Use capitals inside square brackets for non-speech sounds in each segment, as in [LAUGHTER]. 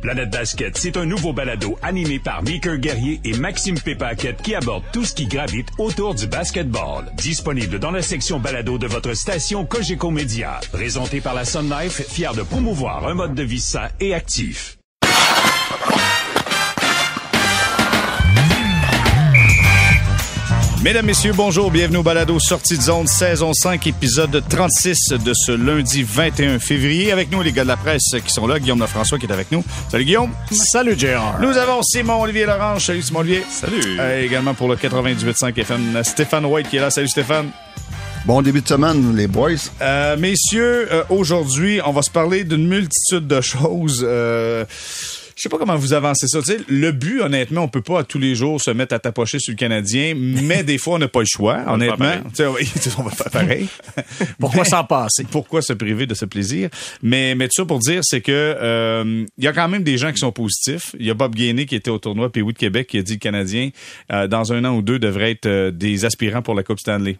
Planète Basket, c'est un nouveau balado animé par Mickey Guerrier et Maxime Pépaquette qui aborde tout ce qui gravite autour du basketball. Disponible dans la section balado de votre station Cogeco Média. Présenté par la Sun Life, fier de promouvoir un mode de vie sain et actif. Mesdames, Messieurs, bonjour, bienvenue au Balado Sortie de zone, saison 5, épisode 36 de ce lundi 21 février. Avec nous, les gars de la presse qui sont là, Guillaume Lafrançois qui est avec nous. Salut Guillaume. Salut Gérard. Nous avons Simon-Olivier Lorange. Salut Simon-Olivier. Salut. Euh, également pour le 98.5 FM, Stéphane White qui est là. Salut Stéphane. Bon début de semaine, les boys. Euh, messieurs, euh, aujourd'hui, on va se parler d'une multitude de choses. Euh, je sais pas comment vous avancez ça. Le but, honnêtement, on peut pas à tous les jours se mettre à tapocher sur le Canadien, [LAUGHS] mais des fois, on n'a pas le choix, On honnêtement. On va faire pareil. [LAUGHS] Pourquoi s'en passer? Pourquoi se priver de ce plaisir? Mais, mais tout ça pour dire, c'est que euh, il y a quand même des gens qui sont positifs. Il y a Bob Gainé qui était au tournoi Pays de Québec qui a dit que le Canadien, euh, dans un an ou deux, devrait être euh, des aspirants pour la Coupe Stanley.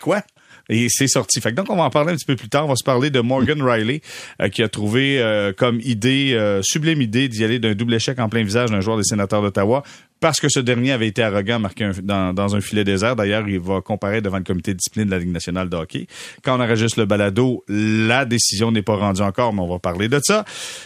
Quoi? Et c'est sorti. Fait que donc, on va en parler un petit peu plus tard. On va se parler de Morgan Riley, euh, qui a trouvé euh, comme idée, euh, sublime idée, d'y aller d'un double échec en plein visage d'un joueur des sénateurs d'Ottawa, parce que ce dernier avait été arrogant, marqué dans un filet désert. D'ailleurs, il va comparer devant le comité de discipline de la Ligue nationale de hockey. Quand on enregistre le balado, la décision n'est pas rendue encore, mais on va parler de ça.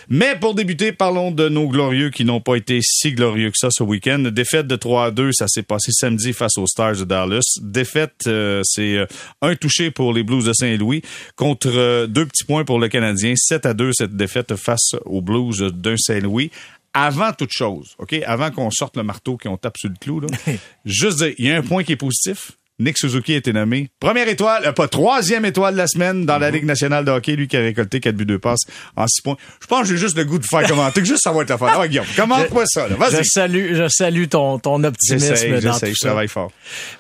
Mais pour débuter, parlons de nos glorieux qui n'ont pas été si glorieux que ça ce week-end. Défaite de 3 à 2, ça s'est passé samedi face aux Stars de Dallas. Défaite, euh, c'est euh, un touché pour les Blues de Saint-Louis contre euh, deux petits points pour le Canadien. 7 à 2, cette défaite face aux Blues de Saint-Louis. Avant toute chose, OK, avant qu'on sorte le marteau qui on tape sur le clou, là, [LAUGHS] juste dire, il y a un point qui est positif. Nick Suzuki a été nommé première étoile, euh, pas troisième étoile de la semaine dans la Ligue nationale de hockey, lui qui a récolté 4 buts 2 passes en 6 points. Je pense que j'ai juste le goût de faire [LAUGHS] commenter, que juste ça va être la fin. Ah, Guillaume, commente-moi ça, là. Je salue, je salue ton, ton optimisme dans tout je ça. travaille fort.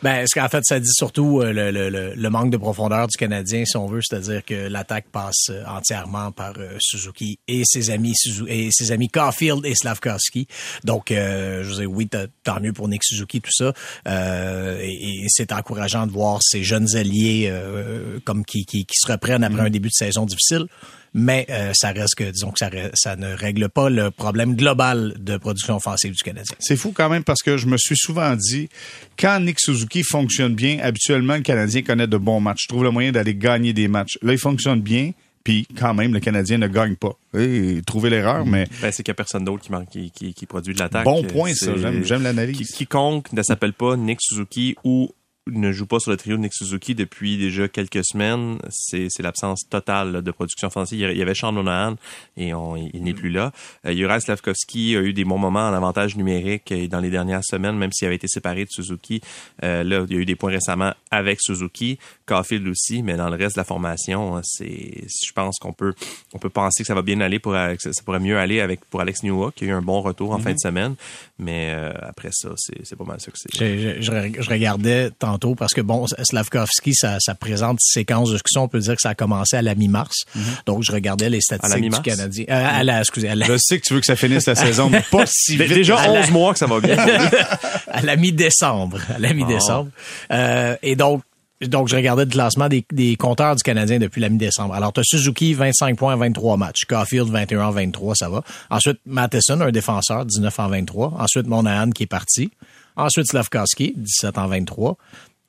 Ben, ce qu'en fait, ça dit surtout euh, le, le, le, le manque de profondeur du Canadien, si on veut, c'est-à-dire que l'attaque passe euh, entièrement par euh, Suzuki et ses amis Suzu- et ses amis Caulfield et Slavkovski. Donc, euh, je veux dire, oui, tant mieux pour Nick Suzuki, tout ça. Euh, et et c'est encourageant de voir ces jeunes alliés euh, comme qui, qui, qui se reprennent après un début de saison difficile. Mais euh, ça reste que, disons que ça, ça ne règle pas le problème global de production offensive du Canadien. C'est fou quand même parce que je me suis souvent dit, quand Nick Suzuki fonctionne bien, habituellement, le Canadien connaît de bons matchs. Je trouve le moyen d'aller gagner des matchs. Là, il fonctionne bien, puis quand même, le Canadien ne gagne pas. Et trouver l'erreur, mais Ben, c'est qu'il n'y a personne d'autre qui, qui, qui, qui produit de l'attaque. bon point, ça. J'aime, l'analyse. Qui- quiconque ne s'appelle pas Nick Suzuki ou ne joue pas sur le trio de Nick Suzuki depuis déjà quelques semaines, c'est l'absence totale là, de production offensive. Il y avait Sean Monahan et on, il n'est plus là. Euh, Juraj Slavkovski a eu des bons moments en avantage numérique euh, dans les dernières semaines, même s'il avait été séparé de Suzuki. Euh, là, il y a eu des points récemment avec Suzuki, Caulfield aussi, mais dans le reste de la formation, hein, c'est, je pense qu'on peut, on peut penser que ça va bien aller pour, que ça ça pourrait mieux aller avec pour Alex Newhook, qui a eu un bon retour en fin de semaine, mais euh, après ça, c'est, pas mal ça que c'est. Je, je regardais tantôt parce que bon, Slavkovski, ça, ça présente séquence de discussion. On peut dire que ça a commencé à la mi-mars. Donc, je regardais les statistiques du? Canadien. Euh, à la, excusez, à la, Je sais que tu veux que ça finisse la saison, mais pas si [LAUGHS] vite. Déjà à la- 11 mois que ça va bien. [LAUGHS] à la mi-décembre. À la mi-décembre. Euh, et donc, donc, je regardais le classement des, des compteurs du Canadien depuis la mi-décembre. Alors, tu as Suzuki, 25 points en 23 matchs. Caulfield, 21 en 23, ça va. Ensuite, Matheson, un défenseur, 19 en 23. Ensuite, Monahan, qui est parti. Ensuite, Slavkovski, 17 en 23.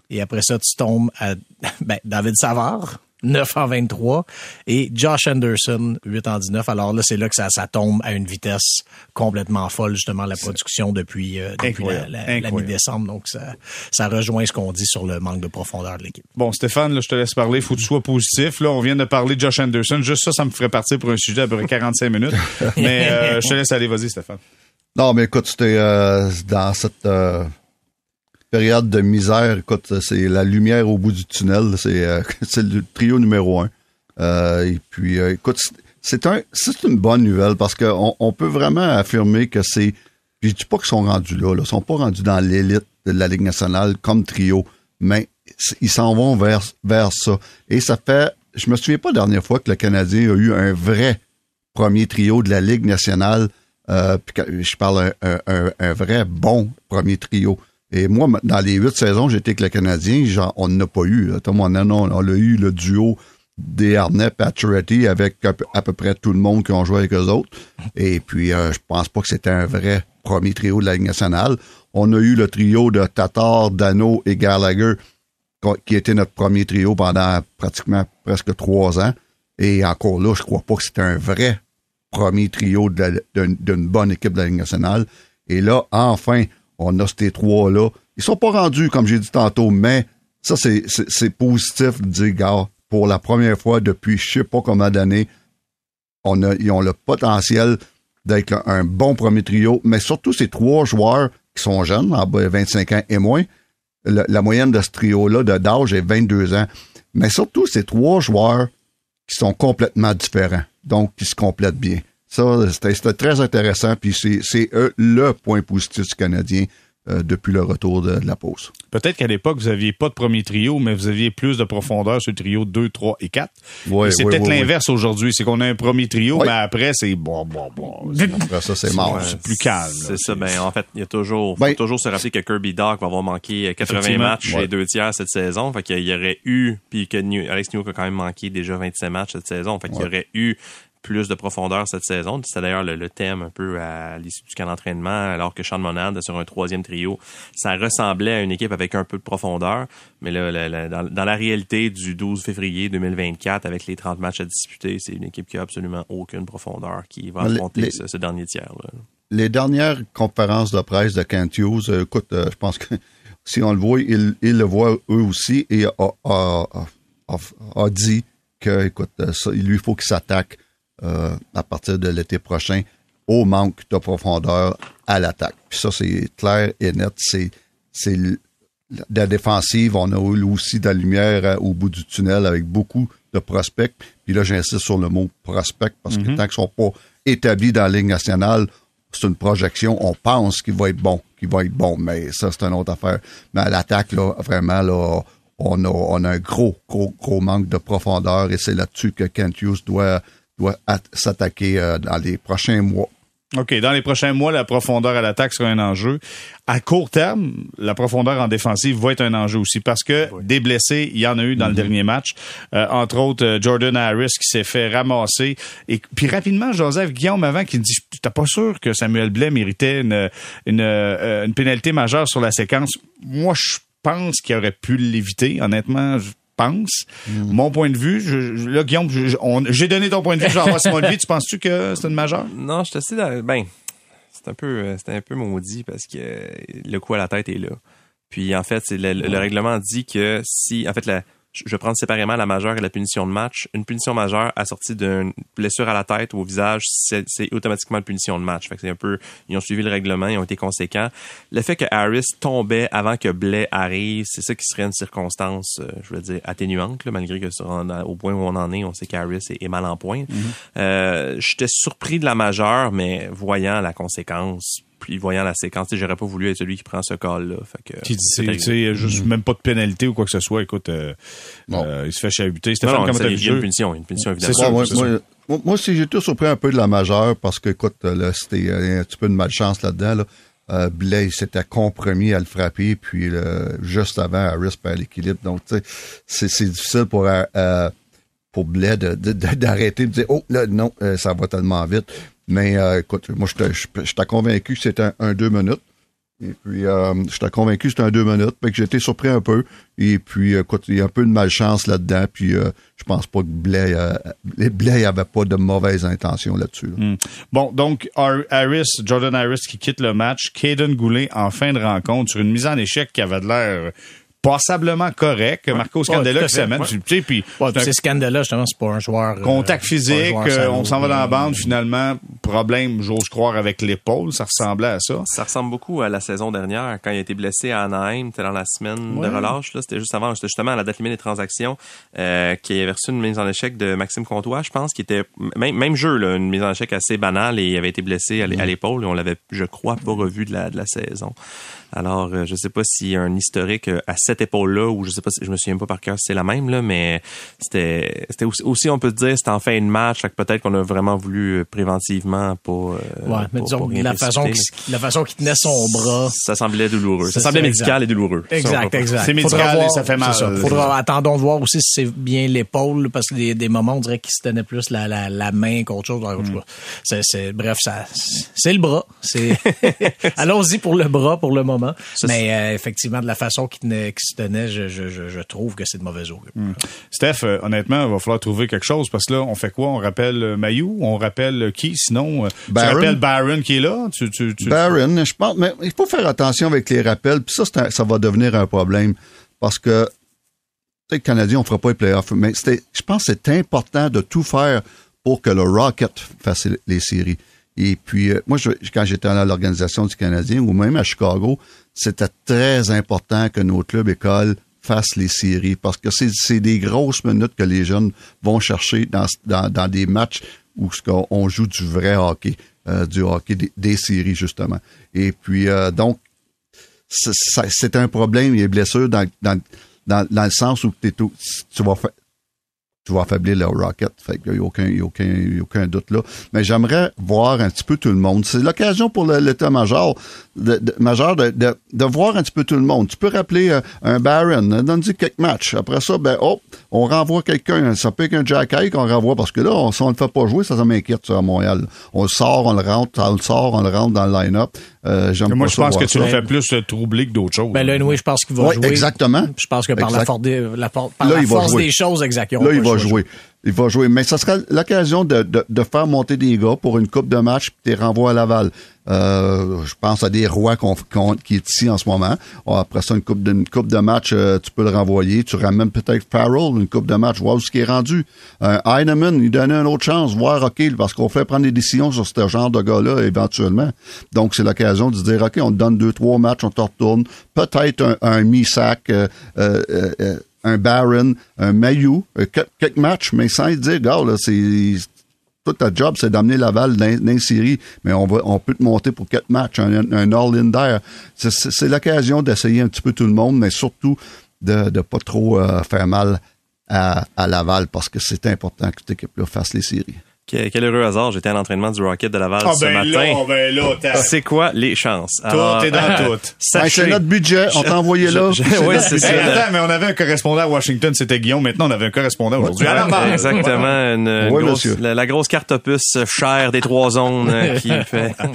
Et après ça, tu tombes à [LAUGHS] ben, David Savard, 9 en 23. Et Josh Anderson, 8 en 19. Alors là, c'est là que ça, ça tombe à une vitesse complètement folle, justement, la production depuis, euh, depuis la, Incroyable. la- la Incroyable. mi-décembre. Donc, ça, ça rejoint ce qu'on dit sur le manque de profondeur de l'équipe. Bon, Stéphane, là, je te laisse parler. Faut que tu sois positif. Là, on vient de parler de Josh Anderson. Juste ça, ça me ferait partir pour un sujet à peu près 45 minutes. [LAUGHS] Mais euh, je te laisse aller. Vas-y, Stéphane. Non, mais écoute, c'était euh, dans cette euh, période de misère, écoute, c'est la lumière au bout du tunnel. C'est euh, [LAUGHS] le trio numéro un. Euh, et puis, euh, écoute, c'est- un, c'est une bonne nouvelle parce qu'on on peut vraiment affirmer que c'est. Je dis pas qu'ils sont rendus là, là. Ils sont pas rendus dans l'élite de la Ligue nationale comme trio, mais ils s'en vont vers, vers ça. Et ça fait. Je me souviens pas la dernière fois que le Canadien a eu un vrai premier trio de la Ligue nationale. Je parle un- un- un vrai bon premier trio. Et moi, dans les huit saisons, j'étais avec le Canadien, genre, on n'a pas eu. On, a- on a eu le duo Desharnais, Pacioretty avec à peu, près tout le monde qui ont joué avec eux autres. Et puis, euh, je pense pas que c'était un vrai premier trio de la Ligue nationale. On a eu le trio de Tatar, Dano et Gallagher, qui était notre premier trio pendant pratiquement presque trois ans. Et encore là, je crois pas que c'était un vrai premier trio d'une bonne équipe de la Ligue nationale. Et là, enfin, on a ces trois-là. Ils sont pas rendus, comme j'ai dit tantôt, mais ça, c'est- positif de dire, gars, pour la première fois depuis je sais pas combien d'années, on ils ont le potentiel d'être un, bon premier trio, mais surtout ces trois joueurs qui sont jeunes, en bas de 25 ans et moins. La moyenne de ce trio-là d'âge est 22 ans. Mais surtout ces trois joueurs qui sont complètement différents, donc qui se complètent bien. Ça, c'était c'était très intéressant, puis c'est c'est, euh, le point positif du Canadien euh, depuis le retour de, de la pause. Peut-être qu'à l'époque, vous aviez pas de premier trio, mais vous aviez plus de profondeur sur le trio 2, 3 et 4. Ouais, Et c'est ouais, peut-être ouais, l'inverse aujourd'hui. C'est qu'on a un premier trio, Ouais. mais après, c'est bon, bon, bon. Après ça, c'est mort. C'est plus calme. C'est ça. Ben, en fait, il y a toujours, faut Ben- toujours se rappeler que Kirby Doc va avoir manqué 80 Effectivement. matchs Ouais. et deux tiers cette saison. Fait qu'il y aurait eu, puis que New- Alex Newhook a quand même manqué déjà 27 matchs cette saison. Fait qu'il y aurait eu plus de profondeur cette saison. C'est d'ailleurs le, le thème un peu à l'issue du camp d'entraînement, alors que Sean Monad sur un troisième trio, ça ressemblait à une équipe avec un peu de profondeur. Mais là, la- la- dans, dans la réalité du 12 février 2024, avec les 30 matchs à disputer, c'est une équipe qui a absolument aucune profondeur qui va affronter les- ce, ce dernier tiers. Là. les dernières conférences de presse de Kent Hughes, euh, écoute, euh, je pense que [LAUGHS] si on le voit, il, il le voit eux aussi et a, a- a- a- a dit que, écoute, euh, ça, il lui faut qu'il s'attaque euh, à partir de l'été prochain au manque de profondeur à l'attaque. Puis ça, c'est clair et net. C'est, c'est la défensive. On a eu aussi de la lumière euh, au bout du tunnel avec beaucoup de prospects. Puis là, j'insiste sur le mot prospect parce que tant qu'ils sont pas établis dans la Ligue nationale, c'est une projection. On pense qu'il va être bon, qu'il va être bon, mais ça, c'est une autre affaire. Mais à l'attaque, là, vraiment, là, on a, on a un gros, gros, gros manque de profondeur et c'est là-dessus que Kent Hughes doit, doit at- s'attaquer euh, dans les prochains mois. OK, dans les prochains mois, la profondeur à l'attaque sera un enjeu. À court terme, la profondeur en défensive va être un enjeu aussi parce que des blessés, il y en a eu dans le dernier match. Euh, entre autres, euh, Jordan Harris qui s'est fait ramasser. Et puis rapidement, Joseph Guillaume avant qui dit T'es pas sûr que Samuel Blais méritait une, une, une pénalité majeure sur la séquence. Moi, je pense qu'il aurait pu l'éviter, honnêtement. Pense. Mon point de vue, je, je- là, Guillaume, j'ai donné ton point de vue, vois Simon. Tu penses-tu que c'est une majeure? Non, je te sais, ben, c'est un peu, euh, c'était un peu maudit parce que le coup à la tête est là. Puis en fait, c'est le, le règlement dit que si, en fait, la, je vais prendre séparément la majeure et la punition de match. Une punition majeure assortie d'une blessure à la tête ou au visage, c'est automatiquement une punition de match. Fait que c'est un peu, ils ont suivi le règlement, ils ont été conséquents. Le fait que Harris tombait avant que Blais arrive, c'est ça qui serait une circonstance, euh, je veux dire, atténuante, là, malgré que sur, au point où on en est, on sait qu'Harris est, est mal en point. Euh, J'étais surpris de la majeure, mais voyant la conséquence, puis voyant la séquence, j'aurais pas voulu être celui qui prend ce call-là. Qui dit, c'est c'est arrivé. c'est juste même pas de pénalité ou quoi que ce soit. Écoute, euh, Non. euh, il se fait chahuter. Non, Stéphane, non, comment ça, il y a une punition, une punition C'est évidemment. sûr, moi, c'est moi, sûr. moi- moi aussi, j'ai tout surpris un peu de la majeure parce que, écoute, là, c'était euh, un petit peu de malchance là-dedans. Là. Euh, Blais, il s'était compromis à le frapper, puis là, juste avant, Harris perd l'équilibre. Donc, tu sais, c'est- c'est difficile pour, euh, euh, pour Blais de- de- de- d'arrêter, de, dire, oh, là, non, euh, ça va tellement vite. Mais, euh, écoute, moi, j'étais j'étais convaincu que c'était un, deux minutes. Et puis, euh, j'étais convaincu que c'était un deux minutes. Fait que j'étais surpris un peu. Et puis, écoute, il y a un peu de malchance là-dedans. Puis, euh, je pense pas que Blais, euh, Blais avait pas de mauvaises intentions là-dessus. là. Hmm. Bon, donc Jordan Harris qui quitte le match, Caden Goulet en fin de rencontre sur une mise en échec qui avait de l'air passablement correct. Marco Scandella tout à qui s'amène. ouais. Tu sais, puis Ouais, c'est scandaleux, justement, c'est pas un joueur. euh, contact physique, joueur euh, on s'en va dans la bande finalement. Problème, j'ose croire, avec l'épaule. Ça ressemblait à ça. Ça ressemble beaucoup à la saison dernière, quand il a été blessé à Anaheim, c'était dans la semaine Ouais. de relâche, là, c'était juste avant, c'était justement à la date limite des transactions, euh, qui avait reçu une mise en échec de Maxime Comtois, je pense, qui était, même, même jeu, là, une mise en échec assez banale et il avait été blessé à à l'épaule et on l'avait, je crois, pas revu de la, de la saison. Alors, euh, je sais pas s'il y a un historique euh, assez cette épaule-là, ou je sais pas, si, je me souviens pas par cœur si c'est la même, là, mais c'était, c'était aussi, on peut dire, c'était en fin de match, fait que peut-être qu'on a vraiment voulu préventivement pas, ouais, mais disons, la façon, la façon qu'il tenait son bras. Ça semblait douloureux. Ça semblait médical et douloureux. Exact, exact. C'est médical et ça fait mal. Ça. Faudra, attendons de voir aussi si c'est bien l'épaule, parce que des, des moments, on dirait qu'il se tenait plus la, la, la main qu'autre chose. Mm. C'est, c'est, bref, ça, c'est le bras. C'est, [LAUGHS] allons-y pour le bras pour le moment. Mais euh, effectivement, de la façon qu'il, se tenait, je, je, je, trouve que c'est de mauvaise augure. Mm. Steph, euh, honnêtement, il va falloir trouver quelque chose parce que là, on fait quoi? On rappelle euh, Mayou? On rappelle qui? Sinon, Baron. tu rappelles Baron qui est là? Tu, tu, Baron, je pense, mais il faut faire attention avec les rappels. Puis ça, ça va devenir un problème parce que peut-être Canadien, on fera pas les playoffs, mais je pense que c'est important de tout faire pour que le Rocket fasse les séries. Et puis, euh, moi, quand j'étais à l'organisation du Canadien ou même à Chicago, c'était très important que nos clubs écoles fassent les séries parce que c'est des grosses minutes que les jeunes vont chercher dans des matchs où on joue du vrai hockey, euh, du hockey des, séries, justement. Et puis, euh, donc, c'est un problème, les blessures dans, dans, dans, dans le sens où tu vas faire tu vas affaiblir le Rocket. Fait qu'il n'y a aucun, aucun, aucun doute là. Mais j'aimerais voir un petit peu tout le monde. C'est l'occasion pour l'état-major de, de, major de, de, de, voir un petit peu tout le monde. Tu peux rappeler euh, un Baron, euh, donne-lui quelques matchs. Après ça, ben, hop, on renvoie quelqu'un. Ça peut être un Jack Hay qu'on renvoie parce que là, on, si on le fait pas jouer, ça, ça m'inquiète, ça, à Montréal. On le sort, on le rentre, on le sort, on le rentre dans le line-up. Euh, Moi, je pense que tu le fais plus troubler que d'autres choses. Ben là, oui, je pense qu'il va jouer. Exactement. Je pense que par la, force des, la, par la force des choses, exactement. Là, il va jouer. Il va jouer. Mais ça sera l'occasion de, de, faire monter des gars pour une coupe de match puis tu renvoies à Laval. Euh, je pense à des rois qui est ici en ce moment. Après ça, une coupe de, coupe de match, euh, tu peux le renvoyer. Tu ramènes peut-être Farrell, une coupe de match, voir où ce qui est rendu. Euh, Heinemann, il donnait une autre chance, voir, OK, parce qu'on fait prendre des décisions sur ce genre de gars-là éventuellement. Donc, c'est l'occasion de se dire, OK, on te donne deux, trois matchs, on te retourne. Peut-être un, un Misak, euh, euh, un Baron, un Mayu, quelques matchs, mais sans dire, gars, là, c'est tout ta job, c'est d'amener Laval dans, dans une série, mais on, va, on peut te monter pour quatre matchs, un, all-in. C'est l'occasion d'essayer un petit peu tout le monde, mais surtout de ne pas trop euh, faire mal à, à Laval parce que c'est important que cette équipe-là fasse les séries. Quel heureux hasard, j'étais à l'entraînement du Rocket de Laval ah, ce ben matin. Là, ben là, c'est quoi les chances? Tout est dans tout. c'est notre budget, on t'a envoyé là. oui, c'est ça. attends, mais on avait un correspondant à Washington, c'était Guillaume. Maintenant, on avait un correspondant aujourd'hui. Exactement. Une, grosse, la, grosse carte opus chère des trois zones euh, qui fait. [LAUGHS]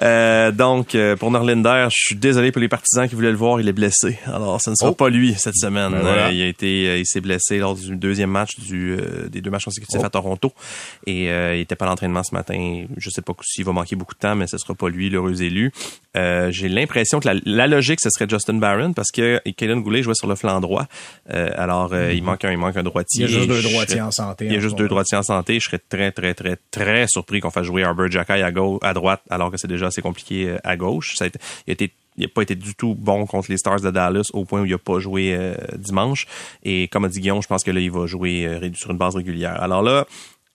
Euh, donc, euh, pour Norlinder, je suis désolé pour les partisans qui voulaient le voir, il est blessé. Alors, ce ne sera oh. pas lui cette semaine. Ben il a été, il s'est blessé lors du deuxième match du, des deux matchs consécutifs oh. à Toronto. Et euh, il était pas à l'entraînement ce matin. Je sais pas s'il va manquer beaucoup de temps, mais ce sera pas lui, l'heureux élu. Euh, j'ai l'impression que la, logique, ce serait Justin Barron parce que Kaden Goulet jouait sur le flanc droit. Euh, alors, il mhm. manque un, il manque un droitier. Il y a juste deux droitiers en santé. Il y a juste deux droitiers en santé. Je serais très, très, très, très surpris qu'on fasse jouer Arbor Jacky à gauche, à droite, alors que c'est déjà assez compliqué à gauche. Ça a été, il a été il n'a pas été du tout bon contre les Stars de Dallas au point où il n'a pas joué dimanche. Et comme a dit Guillaume, je pense que là, il va jouer sur une base régulière. Alors là,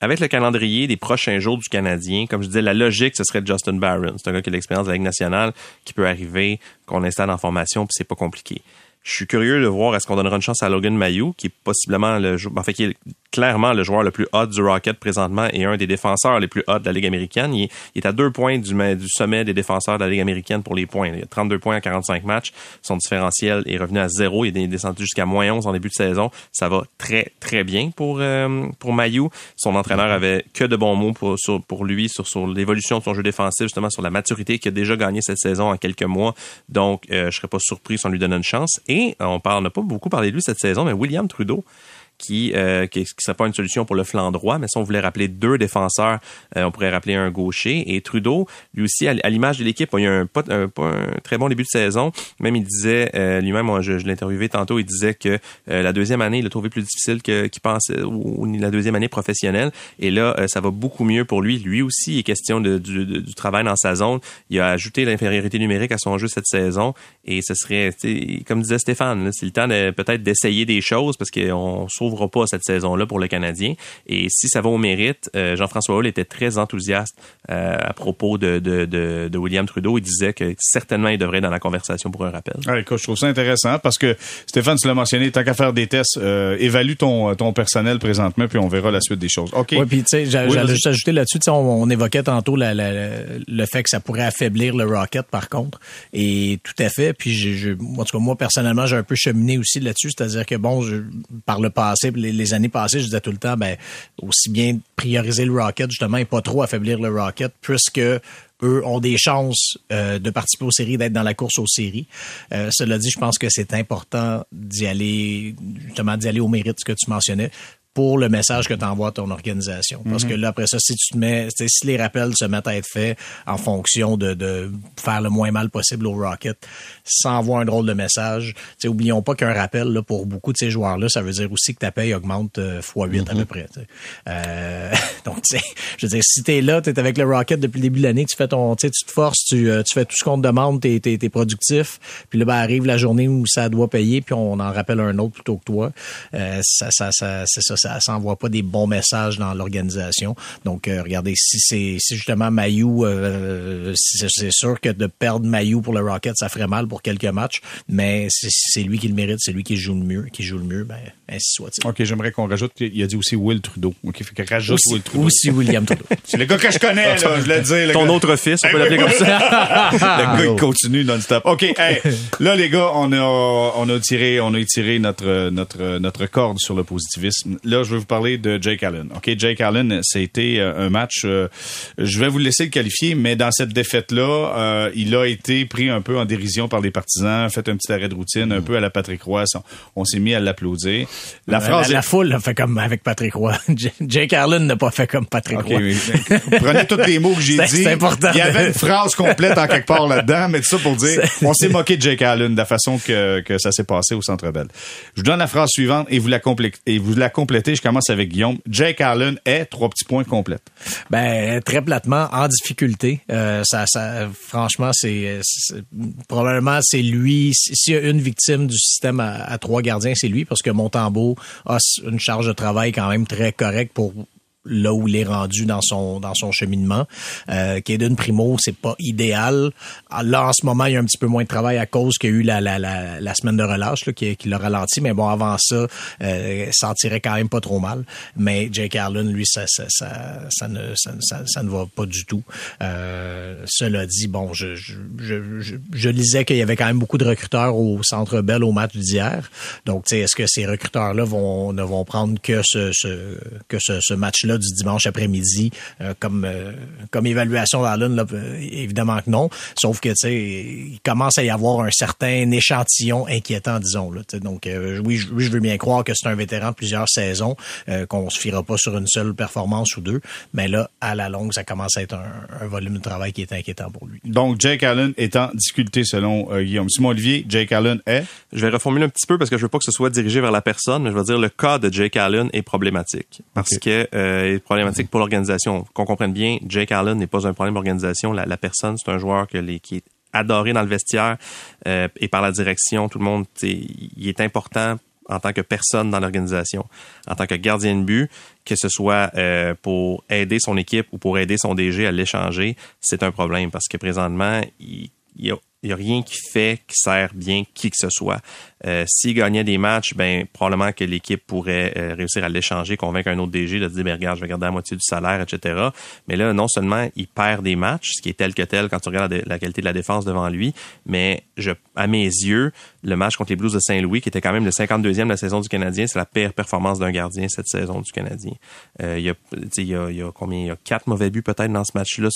avec le calendrier des prochains jours du Canadien, comme je disais, la logique, ce serait Justin Barron. C'est un gars qui a l'expérience de la Ligue nationale, qui peut arriver, qu'on installe en formation, puis c'est pas compliqué. Je suis curieux de voir est-ce qu'on donnera une chance à Logan Mayou, qui est possiblement le en fait, qui est clairement le joueur le plus hot du Rocket présentement et un des défenseurs les plus hot de la Ligue américaine. Il est, à deux points du, du, sommet des défenseurs de la Ligue américaine pour les points. Il a 32 points en 45 matchs. Son différentiel est revenu à zéro. Il est descendu jusqu'à moins 11 en début de saison. Ça va très, très bien pour, euh, pour Mayou. Son entraîneur avait que de bons mots pour, pour lui sur, sur l'évolution de son jeu défensif, justement sur la maturité qu'il a déjà gagné cette saison en quelques mois. Donc, euh, je serais pas surpris si on lui donne une chance. Et on parle, n'a pas beaucoup parlé de lui cette saison, mais William Trudeau, qui euh, qui, serait pas une solution pour le flanc droit, mais si on voulait rappeler deux défenseurs, euh, on pourrait rappeler un gaucher. Et Trudeau, lui aussi, à, l'image de l'équipe, il a eu un, pas, un, très bon début de saison. Même il disait euh, lui-même, je, je l'ai interviewé tantôt, il disait que euh, la deuxième année, il l'a trouvé plus difficile que qu'il pensait, ou, la deuxième année professionnelle. Et là, ça va beaucoup mieux pour lui. Lui aussi, il est question de, du, travail dans sa zone. Il a ajouté l'infériorité numérique à son jeu cette saison Et ce serait, comme disait Stéphane, c'est le temps de peut-être d'essayer des choses parce qu'on s'ouvre pas cette saison-là pour le Canadien. Et si ça va au mérite, euh, Jean-François Hull était très enthousiaste euh, à propos de, de, de, de, William Trudeau. Il disait que certainement il devrait être dans la conversation pour un rappel. Ah, écoute, je trouve ça intéressant parce que Stéphane, tu l'as mentionné, tant qu'à faire des tests, euh, évalue ton, ton personnel présentement, puis on verra la suite des choses. OK. Oui, puis tu sais, j'allais juste ajouter là-dessus, on, on, évoquait tantôt la, le fait que ça pourrait affaiblir le Rocket, par contre. Et tout à fait. Puis, je, en tout cas, moi, personnellement, j'ai un peu cheminé aussi là-dessus. C'est-à-dire que, bon, par le passé, les, les, années passées, je disais tout le temps, ben, aussi bien prioriser le Rocket, justement, et pas trop affaiblir le Rocket, puisque eux ont des chances euh, de participer aux séries, d'être dans la course aux séries. Euh, cela dit, je pense que c'est important d'y aller, justement, d'y aller au mérite, ce que tu mentionnais pour le message que tu envoies à ton organisation. Parce mhm. que là, après ça, si tu te mets, si les rappels se mettent à être faits en fonction de, de faire le moins mal possible au Rocket, sans envoie un drôle de message. T'sais, oublions pas qu'un rappel, là, pour beaucoup de ces joueurs-là, ça veut dire aussi que ta paye augmente euh, fois 8 à mhm. peu près. Euh, [LAUGHS] donc, je veux dire, si t'es là, t'es avec le Rocket depuis le début de l'année, tu fais ton, tu te forces, tu, euh, tu fais tout ce qu'on te demande, t'es, t'es, t'es productif, puis là, ben, arrive la journée où ça doit payer, puis on en rappelle un autre plutôt que toi. Euh, ça, ça, ça, c'est ça ça s'envoie pas des bons messages dans l'organisation. Donc, euh, regardez, si c'est si justement Mayou, euh, c'est sûr que de perdre Mayou pour le Rocket, ça ferait mal pour quelques matchs, mais c'est lui qui le mérite, c'est lui qui joue le mieux, qui joue le mieux, ben ainsi soit-il. OK, j'aimerais qu'on rajoute, il a dit aussi Will Trudeau. OK, fait que rajoute aussi, Will Trudeau. Aussi William Trudeau. [LAUGHS] c'est le gars que je connais, là, je l'ai dit. Ton autre fils, on peut [LAUGHS] l'appeler comme ça. le gars, il continue non-stop. OK, hey, là, les gars, on a, on a tiré, on a étiré notre, notre, notre corde sur le positivisme. Là, je veux vous parler de Jake Allen. OK, Jake Allen, c'était euh, un match, euh, je vais vous laisser le qualifier, mais dans cette défaite-là, euh, il a été pris un peu en dérision par les partisans, fait un petit arrêt de routine, un peu à la Patrick Roy. On, s'est mis à l'applaudir. La, phrase la, foule a fait comme avec Patrick Roy. [LAUGHS] Jake Allen n'a pas fait comme Patrick Roy. prenez tous les mots que j'ai [LAUGHS] dit. Important. Il y avait une phrase complète en quelque part là-dedans, mais tout ça pour dire, on s'est moqué de Jake Allen de la façon que, que ça s'est passé au Centre Bell. Je vous donne la phrase suivante et vous la, complétez, et vous la complétez. Je commence avec Guillaume. Jake Allen est trois petits points complètes. Ben très platement en difficulté. Euh, ça, ça, franchement, c'est probablement c'est lui. S'il y a une victime du système à, trois gardiens, c'est lui parce que Montembeau a une charge de travail quand même très correcte pour là où il est rendu dans son dans son cheminement. Euh, Caden Primo, c'est pas idéal. Ah, là, en ce moment, il y a un petit peu moins de travail à cause qu'il y a eu la, la, la, semaine de relâche qui, qui l'a ralenti. Mais bon, avant ça, euh, ça tirait quand même pas trop mal. Mais Jake Allen, lui, ça, ça, ça, ça ne, ça, ça, ne va pas du tout. Euh, cela dit, bon, je, je, je, lisais qu'il y avait quand même beaucoup de recruteurs au Centre Bell au match d'hier. Donc, est-ce que ces recruteurs-là ne vont prendre que ce, que ce match-là? Du dimanche après-midi euh, comme euh, comme évaluation d'Allen, là, euh, évidemment que non. Sauf que tu sais, il commence à y avoir un certain échantillon inquiétant, disons. Là, donc oui, je, oui, je veux bien croire que c'est un vétéran de plusieurs saisons, qu'on se fiera pas sur une seule performance ou deux, mais là, à la longue, ça commence à être un, volume de travail qui est inquiétant pour lui. Donc Jake Allen est en difficulté selon Guillaume. Simon Olivier, Jake Allen est? Je vais reformuler un petit peu parce que je veux pas que ce soit dirigé vers la personne, mais je veux dire le cas de Jake Allen est problématique parce que problématique pour l'organisation. Qu'on comprenne bien, Jake Allen n'est pas un problème d'organisation. La, personne, c'est un joueur que les, qui est adoré dans le vestiaire euh, et par la direction. Tout le monde, il est important en tant que personne dans l'organisation, en tant que gardien de but, que ce soit euh, pour aider son équipe ou pour aider son DG à l'échanger, c'est un problème parce que présentement, il, il a n'y a rien qui fait, qui sert bien qui que ce soit. Euh, S'il gagnait des matchs, ben probablement que l'équipe pourrait euh, réussir à l'échanger, convaincre un autre DG de dire, ben, regarde, je vais garder la moitié du salaire, etc. Mais là, non seulement il perd des matchs, ce qui est tel que tel quand tu regardes la, qualité de la défense devant lui, mais je, à mes yeux, le match contre les Blues de Saint-Louis, qui était quand même le 52e de la saison du Canadien, c'est la pire performance d'un gardien cette saison du Canadien. Euh, il, y a, y a, il y a combien? Il y a quatre mauvais buts peut-être dans ce match-là.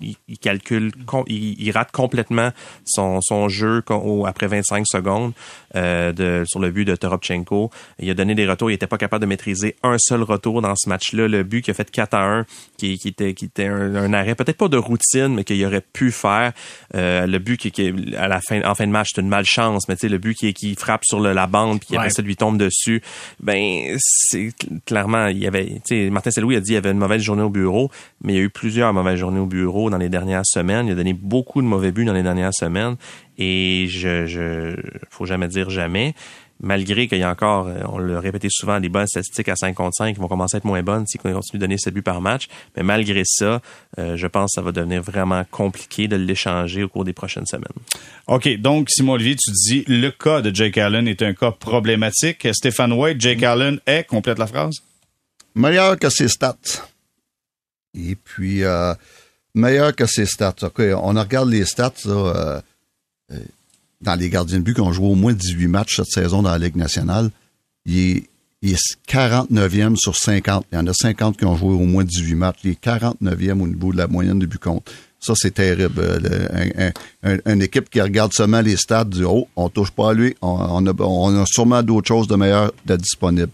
Il, calcule, il, rate complètement son, son jeu après 25 secondes euh, de, sur le but de Toropchenko. Il a donné des retours. Il était pas capable de maîtriser un seul retour dans ce match-là. Le but qui a fait 4 à 1, qui, qui était, qui était un, arrêt, peut-être pas de routine, mais qu'il aurait pu faire. Euh, le but qui, qui, à la fin, en fin de match, c'est une malchance. Mais tu le but qui, qui frappe sur le- la bande puis Ouais. après ça lui tombe dessus. Ben, c'est clairement, il y avait, tu sais, Martin Saint-Louis a dit qu'il y avait une mauvaise journée au bureau, mais il y a eu plusieurs mauvaises journées au bureau dans les dernières semaines. Il a donné beaucoup de mauvais buts dans les dernières semaines et je, je, faut jamais dire jamais. Malgré qu'il y a encore, euh, on le répétait souvent, des bonnes statistiques à 5 contre 5 qui vont commencer à être moins bonnes s'il continue de donner 7 buts par match. Mais malgré ça, euh, je pense que ça va devenir vraiment compliqué de l'échanger au cours des prochaines semaines. OK, donc Simon Olivier, tu dis le cas de Jake Allen est un cas problématique. Stéphane White, Jake Allen est, complète la phrase? meilleur que ses stats. Et puis, euh, meilleur que ses stats. OK, on regarde les stats là, euh, euh, dans les gardiens de but qui ont joué au moins 18 matchs cette saison dans la Ligue nationale. Il est, il est 49e sur 50. Il y en a 50 qui ont joué au moins 18 matchs. Il est 49e au niveau de la moyenne de but contre. Ça, c'est terrible. Euh, une équipe qui regarde seulement les stats dit Oh, on touche pas à lui, on, a, sûrement d'autres choses de meilleures de disponibles.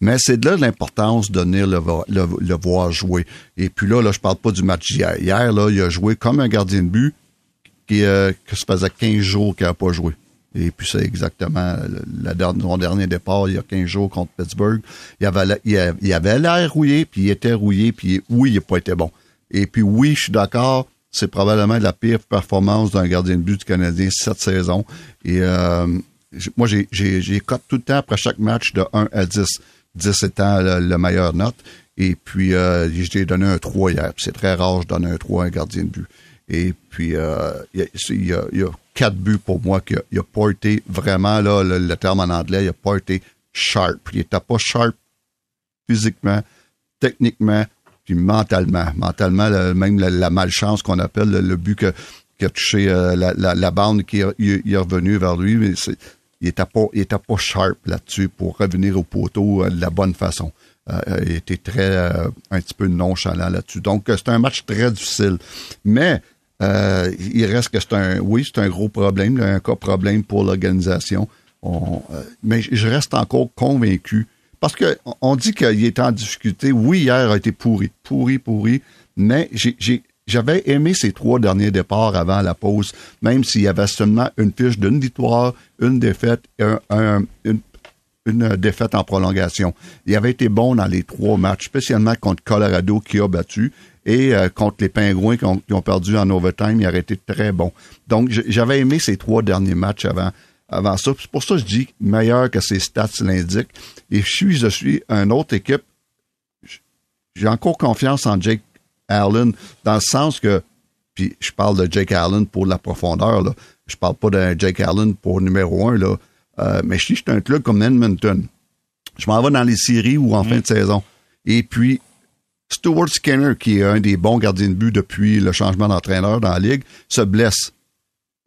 Mais c'est de là l'importance de venir le voir jouer. Et puis là, là, je parle pas du match d'hier. Hier, là, il a joué comme un gardien de but qui, euh, que ça faisait 15 jours qu'il n'a pas joué. Et puis c'est exactement la dernière, son dernier départ, il y a 15 jours contre Pittsburgh. Il avait, il l'air rouillé, puis il était rouillé, puis oui, il n'a pas été bon. Et puis oui, je suis d'accord, c'est probablement la pire performance d'un gardien de but du Canadien cette saison. Et euh, moi, j'ai, j'ai, cote tout le temps après chaque match de 1 à 10. 10 étant le, le meilleur note. Et puis, euh, j'ai donné un 3 hier. Puis C'est très rare, je donne un 3 à un gardien de but. Et puis, euh, il y, a, quatre buts pour moi qu'il n'a pas été vraiment, là, le, terme en anglais, il n'a pas été sharp. Il n'était pas sharp physiquement, techniquement, puis mentalement. Mentalement, le- même la, malchance qu'on appelle le, but que, qui a touché euh, la, bande qui est, il, il est revenu vers lui, mais il était pas, pas sharp là-dessus pour revenir au poteau euh, de la bonne façon. Il était très, un petit peu nonchalant là-dessus. Donc, c'est un match très difficile. Mais, euh, il reste que c'est un, oui, c'est un gros problème, un cas problème pour l'organisation. On, euh, mais je reste encore convaincu parce que on- dit qu'il est en difficulté. Oui, hier a été pourri, pourri, pourri, mais j'avais aimé ces trois derniers départs avant la pause, même s'il y avait seulement une fiche d'une victoire, une défaite et un- un- une, une défaite en prolongation. Il avait été bon dans les trois matchs, spécialement contre Colorado qui a battu et euh, contre les Pingouins qui ont, qui ont perdu en overtime. Il aurait été très bon. Donc, j'avais aimé ces trois derniers matchs avant, avant ça. C'est pour ça que je dis meilleur que ses stats l'indiquent. Et je suis, je suis une autre équipe. J'ai encore confiance en Jake Allen dans le sens que, puis je parle de Jake Allen pour la profondeur, là. Je parle pas de Jake Allen pour numéro un, là. Euh, mais si je suis un club comme Edmonton, je m'en vais dans les séries ou en fin de saison. Et puis, Stuart Skinner, qui est un des bons gardiens de but depuis le changement d'entraîneur dans la Ligue, se blesse.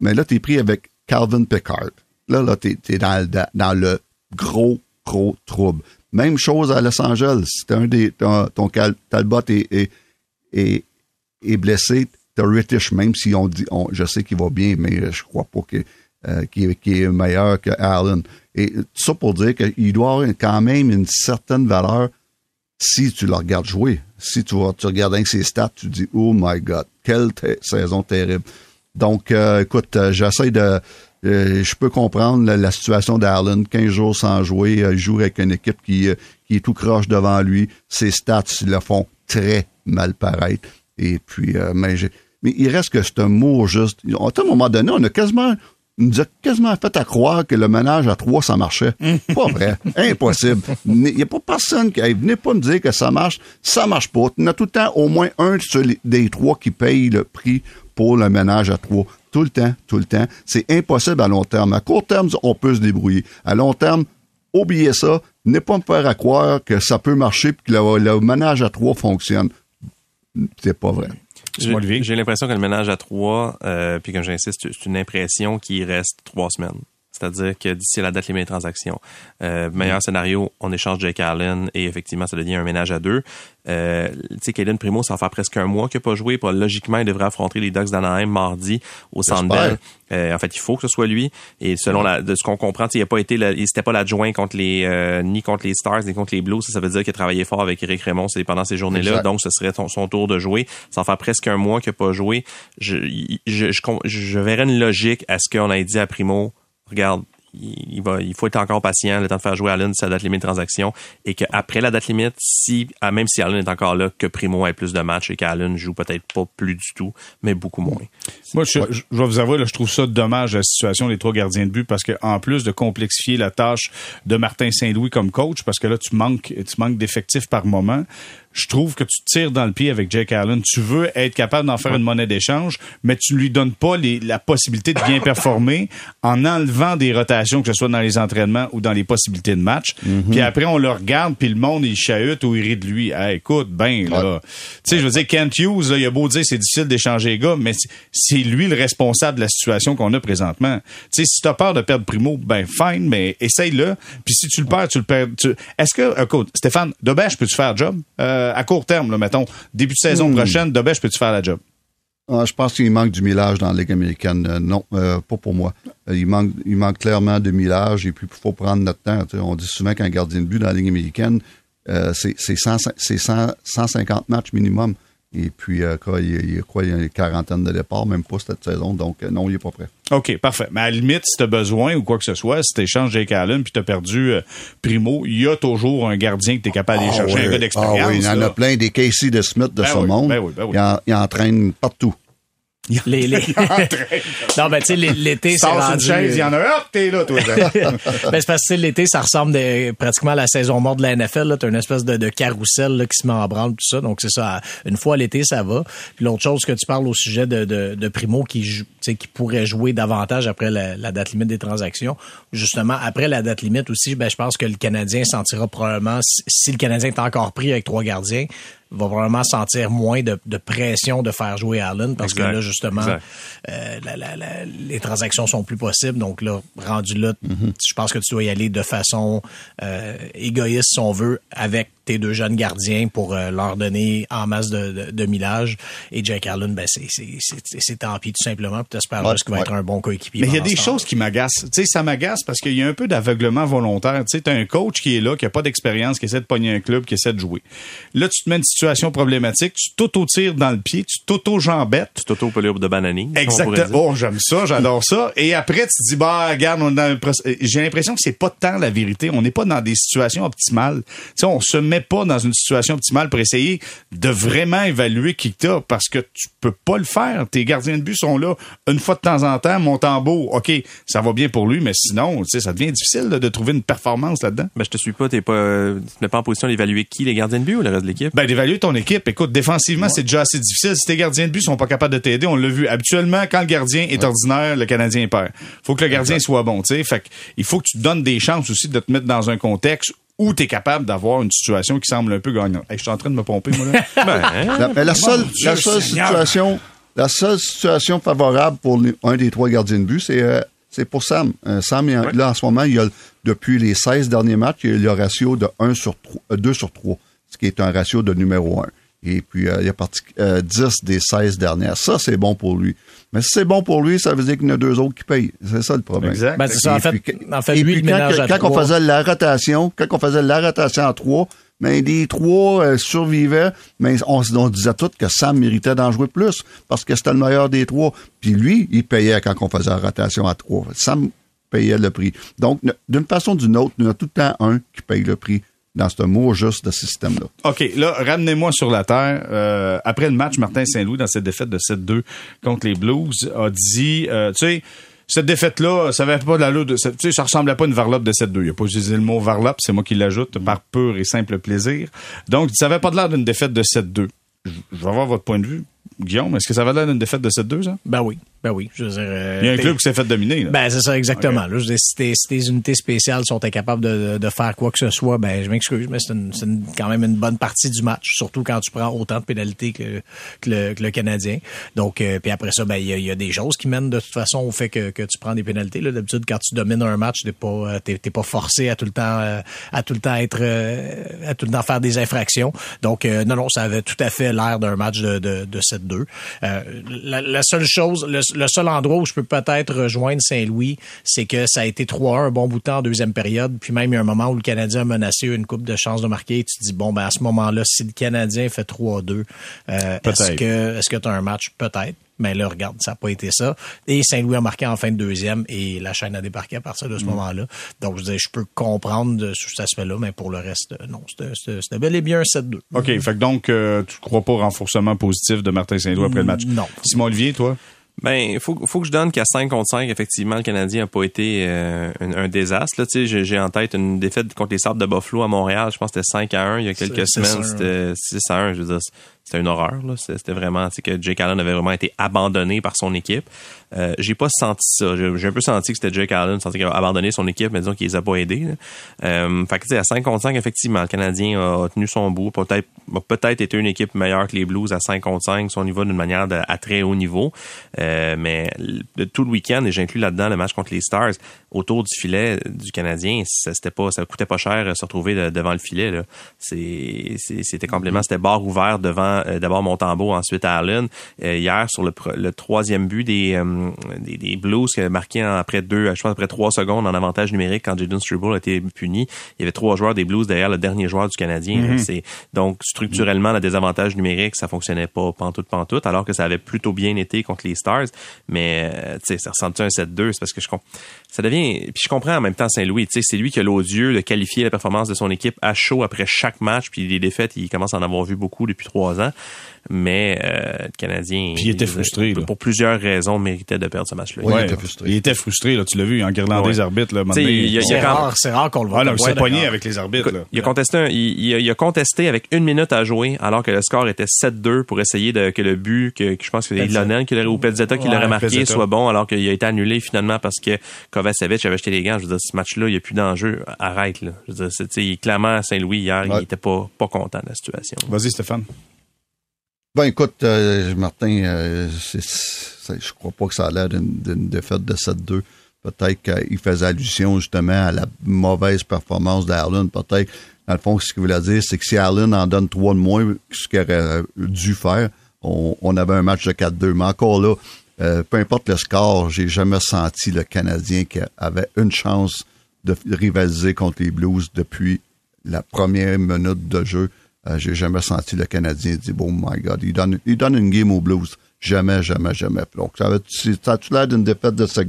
Mais là, t'es pris avec Calvin Pickard. Là, là, t'es, t'es dans, le- gros, gros trouble. Même chose à Los Angeles. Un des, ton, ton Talbot est, est, est, est blessé, t'as Ritish, même si on dit, je sais qu'il va bien, mais je crois pas euh, qu'il est meilleur que Allen. Et tout ça pour dire qu'il doit avoir quand même une certaine valeur si tu le regardes jouer. Si tu, tu regardes ses stats, tu dis, oh my God, quelle saison terrible. Donc, euh, écoute, euh, j'essaie de... euh, je peux comprendre la, situation d'Allen, 15 jours sans jouer, euh, il joue avec une équipe qui, qui est tout croche devant lui. Ses stats le font très mal paraître. Et puis, mais, j'ai- mais il reste que c'est un mot juste. À un moment donné, on a quasiment nous a quasiment fait à croire que le ménage à trois, ça marchait. [LAUGHS] pas vrai. Impossible. Il n'y a pas personne qui, hey, venez pas me dire que ça marche. Ça marche pas. Il y en a tout le temps au moins un des trois qui paye le prix pour le ménage à trois. Tout le temps, tout le temps. C'est impossible à long terme. À court terme, on peut se débrouiller. À long terme, oubliez ça. Ne pas me faire à croire que ça peut marcher et que le, le ménage à trois fonctionne. C'est pas vrai. J'ai l'impression que le ménage à trois, euh, puis comme j'insiste, c'est une impression qui reste trois semaines. C'est-à-dire que d'ici la date limite des transactions, euh, meilleur scénario, on échange Jake Allen et effectivement, ça devient un ménage à deux. Euh, tu sais, Kaden Primo, ça va faire presque un mois qu'il n'a pas joué. Puis, logiquement, il devrait affronter les Ducks d'Anaheim mardi au Centre J'espère. Bell. Euh, en fait, il faut que ce soit lui. Et selon la, de ce qu'on comprend, il a pas été, la- il s'était pas l'adjoint contre les, euh, ni contre les Stars ni contre les Blues. Ça, ça veut dire qu'il a travaillé fort avec Eric Raymond c'est pendant ces journées-là. Donc, ce serait son, son tour de jouer. Ça va faire presque un mois qu'il n'a pas joué. Je, je, je, je, je verrais une logique à ce qu'on ait dit à Primo, regarde, il, va, il faut être encore patient, le temps de faire jouer Allen sa date limite de transaction, et qu'après la date limite, si, ah, même si Allen est encore là, que Primo ait plus de matchs et qu'Allen joue peut-être pas plus du tout, mais beaucoup moins. Moi, je, je, je vais vous avouer, là, je trouve ça dommage la situation des trois gardiens de but parce que en plus de complexifier la tâche de Martin Saint-Louis comme coach, parce que là, tu manques, tu manques d'effectifs par moment, je trouve que tu tires dans le pied avec Jake Allen. Tu veux être capable d'en faire une monnaie d'échange, mais tu ne lui donnes pas les, la possibilité de bien performer [LAUGHS] en enlevant des rotations, que ce soit dans les entraînements ou dans les possibilités de match. Puis après, on le regarde, puis le monde, il chahute ou il rit de lui. Hey, écoute, ben là, tu sais, je veux dire, Kent Hughes, là, il a beau dire c'est difficile d'échanger les gars, mais c'est lui le responsable de la situation qu'on a présentement. Tu sais, si t'as peur de perdre Primo, ben fine, mais essaye-le. Puis si tu le perds, tu le perds. tu- Est-ce que, écoute, Stéphane, Dobesch, peux-tu faire le job? Euh, à court terme, là, mettons, début de saison Hmm. prochaine, Dobesch, peux-tu faire la job? Ah, je pense qu'il manque du millage dans la Ligue américaine. Euh, non, euh, pas pour moi. Euh, il, manque, il manque clairement de millage et puis il faut prendre notre temps. On dit souvent qu'un gardien de but dans la Ligue américaine, euh, c'est c'est 100 c'est 100 150 matchs minimum. Et puis, euh, quoi, il, y a quoi, il y a une quarantaine de départs, même pas cette saison. Donc, euh, non, il est pas prêt. OK, parfait. Mais à la limite, si tu as besoin ou quoi que ce soit, si tu échanges Jake Allen puis tu as perdu euh, Primo, il y a toujours un gardien que tu es capable d'aller chercher, un gars d'expérience. Ah oui, il y en là. a plein, des Casey de Smith de Ben ce oui, monde. ben oui, ben oui. Il, en, il entraîne partout. Les, les... [LAUGHS] non, ben, tu sais, l'été, c'est Sors une rendu... chaise, il y en a un, hop, t'es là, toi. [LAUGHS] ben, c'est parce que l'été, ça ressemble de- pratiquement à la saison morte de la NFL. là. T'as une espèce de, de carrousel là, qui se met en branle, tout ça. Donc, c'est ça. Une fois l'été, ça va. Puis l'autre chose que tu parles au sujet de, de, de Primo qui, joue- tu sais, qui pourrait jouer davantage après la, la date limite des transactions. Justement, après la date limite aussi, ben, je pense que le Canadien sentira probablement, si, si le Canadien est encore pris avec trois gardiens, va probablement sentir moins de, de pression de faire jouer Allen parce Exact. que là, justement, euh, la- la- la- les transactions sont plus possibles. Donc là, rendu là, je pense que tu dois y aller de façon euh, égoïste, si on veut, avec tes deux jeunes gardiens pour euh, leur donner en masse de, de, de millage. Et Jack Allen, ben c'est c'est c'est- c'est tant pis tout simplement. Puis t'espères Ouais, juste qu'il va ouais. être un bon coéquipier. Mais il y a des choses qui m'agacent. Tu sais, ça m'agace parce qu'il y a un peu d'aveuglement volontaire. Tu sais, t'as un coach qui est là, qui a pas d'expérience, qui essaie de pogner un club, qui essaie de jouer. Là, tu te mets une situation problématique, tu t'auto-tires dans le pied, tu t'auto-jambettes. Tu t'auto-pelure de banani. comme on pourrait dire. Exactement. Oh, j'aime ça, j'adore ça. Et après, tu te dis, bah, regarde, on j'ai l'impression que c'est pas tant la vérité. On n'est pas dans des situations optimales. Tu sais, on se met pas dans une situation optimale pour essayer de vraiment évaluer qui t'as parce que tu peux pas le faire. Tes gardiens de but sont là une fois de temps en temps, mon tambour. OK, ça va bien pour lui, mais sinon, tu sais, ça devient difficile là, de trouver une performance là-dedans. Ben, je te suis pas, t'es pas, euh, tu te mets pas en position d'évaluer qui, les gardiens de but ou le reste de l'équipe? Ben, d'évaluer ton équipe. Écoute, défensivement, c'est déjà assez difficile. Si tes gardiens de but sont pas capables de t'aider, on l'a vu. Habituellement, quand le gardien est ordinaire, le Canadien perd. Faut que le gardien soit bon, tu sais. Fait que, il faut que tu te donnes des chances aussi de te mettre dans un contexte où tu es capable d'avoir une situation qui semble un peu gagnante. Hey, je suis en train de me pomper, moi, là. [LAUGHS] Ben, La, mais la seule, Dieu la seule situation, la seule situation favorable pour un des trois gardiens de but, c'est euh, c'est pour Sam. Euh, Sam, il- là, en ce moment, il y a, depuis les 16 derniers matchs, il y a le ratio de 1 sur 3, euh, 2 sur 3, ce qui est un ratio de numéro 1. Et puis, euh, il a parti euh, 10 des 16 dernières. Ça, c'est bon pour lui. Mais si c'est bon pour lui, ça veut dire qu'il y en a deux autres qui payent. C'est ça le problème. Exact. Ben, c'est ça. En Et fait, puis, en fait et lui, puis il quand, à quand on faisait la rotation, quand on faisait la rotation à trois, mais les trois euh, survivaient, mais on, on disait tous que Sam méritait d'en jouer plus parce que c'était le meilleur des trois. Puis lui, il payait quand on faisait la rotation à trois. Sam payait le prix. Donc, ne- d'une façon ou d'une autre, il y en a tout le temps un qui paye le prix dans ce mot juste de ce système-là. OK, là, ramenez-moi sur la terre. Euh, après le match, Martin Saint-Louis, dans cette défaite de 7-2 contre les Blues, a dit, euh, tu sais, cette défaite-là, ça avait pas de l'allure de, ça- tu sais, ça ressemblait pas à une varlope de 7-2. Il a pas utilisé le mot varlope, c'est moi qui l'ajoute, par pur et simple plaisir. Donc, ça avait pas de l'air d'une défaite de 7-2. Je je vais avoir votre point de vue. Guillaume, est-ce que ça avait l'air d'une défaite de 7-2, ça? Ben oui, ben oui. Je veux dire, euh, Il y a un club qui s'est fait dominer, là. Ben, c'est ça, exactement. Là, je veux dire, si, tes, si tes unités spéciales sont incapables de, de, faire quoi que ce soit, ben, je m'excuse, mais c'est une- c'est une- quand même une bonne partie du match, surtout quand tu prends autant de pénalités que, que, le, que le Canadien. Donc, euh, puis après ça, ben, il y a, il y a des choses qui mènent de toute façon au fait que, que tu prends des pénalités. Là, d'habitude, quand tu domines un match, t'es pas, euh, t'es, t'es pas forcé à tout le temps, euh, à tout le temps être, à tout le temps faire des infractions. Donc, euh, non, non, ça avait tout à fait l'air d'un match de, de, de 7-2. Euh, la, la seule chose, le, le seul endroit où je peux peut-être rejoindre Saint-Louis, c'est que ça a été 3-1 un bon bout de temps en deuxième période. Puis même, il y a un moment où le Canadien a menacé une coupe de chances de marquer. Tu te dis, bon, ben à ce moment-là, si le Canadien fait 3-2, euh, est-ce que est-ce que tu as un match? Peut-être. Mais là, regarde, ça n'a pas été ça. Et Saint-Louis a marqué en fin de deuxième et la chaîne a débarqué à partir de ce moment-là. Donc, je disais, je peux comprendre ce cet aspect-là, mais pour le reste, euh, non, c'était- bel et bien un 7-2. OK, fait que donc, euh, tu crois pas au renforcement positif de Martin Saint-Louis après le match? Non. Simon-Olivier, toi? Ben, il faut, faut que je donne qu'à 5 contre 5, effectivement, le Canadien n'a pas été euh, un, un désastre. Là, tu sais, j'ai- j'ai en tête une défaite contre les Sables de Buffalo à Montréal. Je pense que c'était 5 à 1 il y a quelques semaines. C'était 6 à 1. Je veux dire, c'était une horreur. là. C'était vraiment, sais, que Jake Allen avait vraiment été abandonné par son équipe. Euh, j'ai pas senti ça. J'ai un peu senti que c'était Jake Allen, senti qu'il avait abandonné son équipe, mais disons qu'il les a pas aidés. Euh, fait que, à 5 contre 5, effectivement, le Canadien a tenu son bout. Peut-être a peut-être été une équipe meilleure que les Blues à 5 contre 5, son niveau d'une manière de- à très haut niveau. Euh, mais de tout le week-end, et j'inclus là-dedans le match contre les Stars, autour du filet du Canadien, ça c'était pas, ça coûtait pas cher de se retrouver de- devant le filet. là. C'est, c'est- c'était complètement, c'était barre ouvert devant euh, d'abord Montembeau, ensuite Allen. Euh, hier sur le, troisième but des, euh, des, des Blues qui a marqué en- après deux, je pense après trois secondes en avantage numérique quand Jaden Struble a été puni. Il y avait trois joueurs des Blues derrière le dernier joueur du Canadien. là. C'est donc structurellement le désavantage numérique, ça fonctionnait pas pantoute pantoute, alors que ça avait plutôt bien été contre les Stars. Mais tu sais, ça ressemble un 7-2, c'est parce que je comprends. Ça devient. Puis je comprends en même temps Saint-Louis. Tu sais, c'est lui qui a l'odieux de qualifier la performance de son équipe à chaud après chaque match. Puis les défaites, il commence à en avoir vu beaucoup depuis trois ans. Mais euh, le Canadien. Puis il était frustré, là. Pour plusieurs raisons, méritait de perdre ce match-là. Oui, il était frustré. Il était frustré, là, tu l'as vu, en guirlandais Ouais. les arbitres, là, C'est rare, c'est rare qu'on le voit. Ah, non, comme il s'est pogné avec les arbitres, là. Il a contesté, un- il, il a, il a contesté avec une minute à jouer, alors que le score était 7-2 pour essayer de, que le but, que, que je pense que c'est. Ilonen qui l'aurait, ou Pezzetta qui Ouais, l'aurait marqué, Pezzetta. soit bon, alors qu'il a été annulé finalement parce que Kovacevic avait jeté les gants. Je veux dire, ce match-là, il n'y a plus d'enjeu. Arrête, là. Je veux dire, clairement, à Saint-Louis, hier, Ouais. il était pas, pas content de la situation. Vas-y, Stéphane. Ben écoute, euh, Martin, euh, c'est- je crois pas que ça a l'air d'une défaite de 7-2. Peut-être qu'il faisait allusion justement à la mauvaise performance d'Allen. Peut-être, dans le fond, ce qu'il voulait dire, c'est que si Allen en donne 3 de moins, ce qu'il aurait dû faire, on, on avait un match de 4-2. Mais encore là, euh, peu importe le score, j'ai jamais senti le Canadien qui avait une chance de rivaliser contre les Blues depuis la première minute de jeu. Euh, j'ai jamais senti le Canadien dire, oh my God, il donne, il donne une game aux Blues. Jamais, jamais, jamais. Donc, ça, avait, ça a-tu l'air d'une défaite de, sept-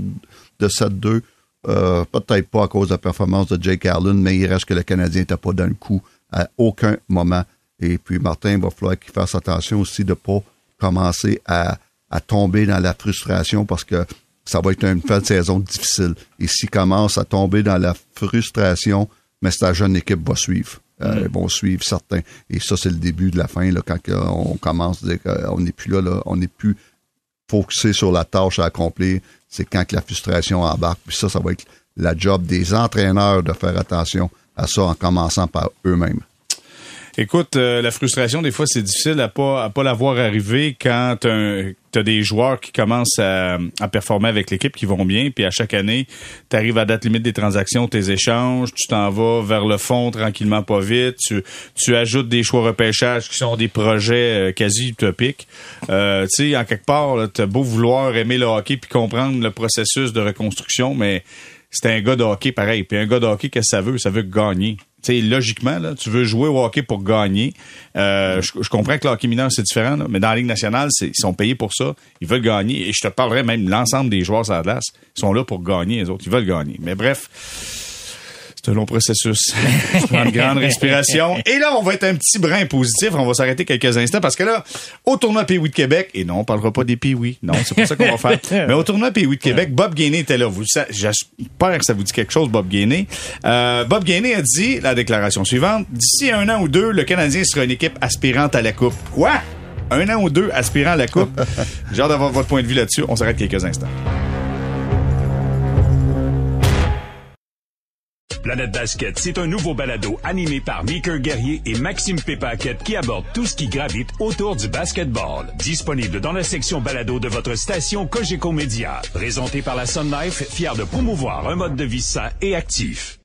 de 7-2? Euh, peut-être pas à cause de la performance de Jake Allen, mais il reste que le Canadien n'était pas dans le coup à aucun moment. Et puis, Martin, il va falloir qu'il fasse attention aussi de pas commencer à, à tomber dans la frustration parce que ça va être une fin de saison difficile. Et s'il commence à tomber dans la frustration, mais sa jeune équipe va suivre. Euh, Ils vont suivre certains. Et ça, c'est le début de la fin, là, quand on commence à dire qu'on n'est plus là, là, on n'est plus focusé sur la tâche à accomplir. C'est quand que la frustration embarque. Puis ça, ça va être la job des entraîneurs de faire attention à ça en commençant par eux-mêmes. Écoute, euh, la frustration, des fois, c'est difficile à pas à pas la voir arriver quand tu as des joueurs qui commencent à, à performer avec l'équipe, qui vont bien, puis à chaque année, tu arrives à date limite des transactions, tes échanges, tu t'en vas vers le fond tranquillement, pas vite, tu, tu ajoutes des choix repêchage qui sont des projets euh, quasi utopiques. Euh, tu sais, en quelque part, tu as beau vouloir aimer le hockey puis comprendre le processus de reconstruction, mais c'est un gars de hockey pareil. Puis un gars de hockey, qu'est-ce que ça veut? Ça veut gagner. Tu sais, logiquement, là, tu veux jouer au hockey pour gagner. Euh, je, comprends que le hockey mineur, c'est différent, mais dans la Ligue nationale, ils sont payés pour ça. Ils veulent gagner. Et je te parlerai même l'ensemble des joueurs sur la sont là pour gagner, les autres. Ils veulent gagner. Mais bref, c'est un long processus. je prends [LAUGHS] une grande respiration. Et là, on va être un petit brin positif. On va s'arrêter quelques instants parce que là, au tournoi Pays de Québec, et non, on parlera pas des Pays Non, c'est pas ça qu'on va faire. [LAUGHS] Mais au tournoi Pays de Québec, Bob Gainé était là. Vous, j'espère que ça vous dit quelque chose, Bob Gainé. Euh, Bob Gainé a dit la déclaration suivante. D'ici un an ou deux, le Canadien sera une équipe aspirante à la Coupe. Quoi? Un an ou deux aspirant à la Coupe? [LAUGHS] J'ai hâte d'avoir votre point de vue là-dessus. On s'arrête quelques instants. Planète Basket, c'est un nouveau balado animé par Meeker Guerrier et Maxime Pépaquette qui aborde tout ce qui gravite autour du basketball. Disponible dans la section balado de votre station Cogeco Média. Présenté par la Sun Life, fier de promouvoir un mode de vie sain et actif.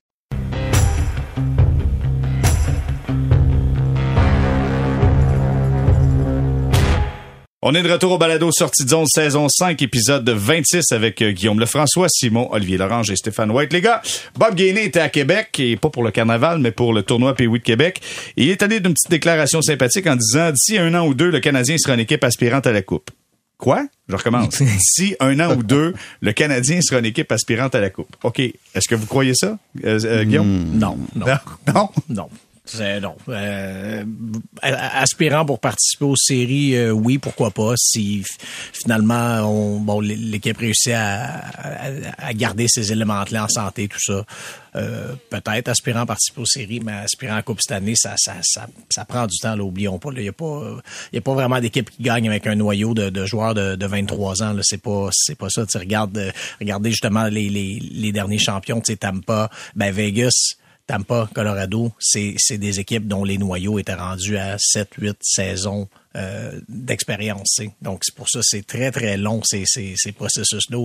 On est de retour au balado Sortie de zone saison 5, épisode 26 avec euh, Guillaume Lefrançois, Simon, Olivier Lorange et Stéphane White. Les gars, Bob Gainé était à Québec, et pas pour le carnaval, mais pour le tournoi Pays de Québec. Et il est allé d'une petite déclaration sympathique en disant, d'ici un an ou deux, le Canadien sera une équipe aspirante à la Coupe. Quoi? Je recommence. [LAUGHS] D'ici un an ou deux, le Canadien sera une équipe aspirante à la Coupe. OK. Est-ce que vous croyez ça, euh, euh, Guillaume? Non, non, Non? Non? Non. Non. Euh, aspirant pour participer aux séries, euh, oui, pourquoi pas. Si finalement on, bon, l'équipe réussit à, à, à garder ces éléments-là en santé, tout ça, euh, peut-être aspirant à participer aux séries, mais aspirant à Coupe cette année, ça, ça, ça, ça prend du temps. Là, oublions pas. Il n'y a pas, y a pas vraiment d'équipe qui gagne avec un noyau de, de joueurs de, de 23 ans. C'est pas, pas ça. Tu regardes, euh, regardez justement les, les, les derniers champions. Tampa, ben Vegas. Tampa, Colorado, c'est des équipes dont les noyaux étaient rendus à 7, 8 saisons euh, d'expérience. Donc, c'est pour ça c'est très, très long, ces, ces, ces processus-là.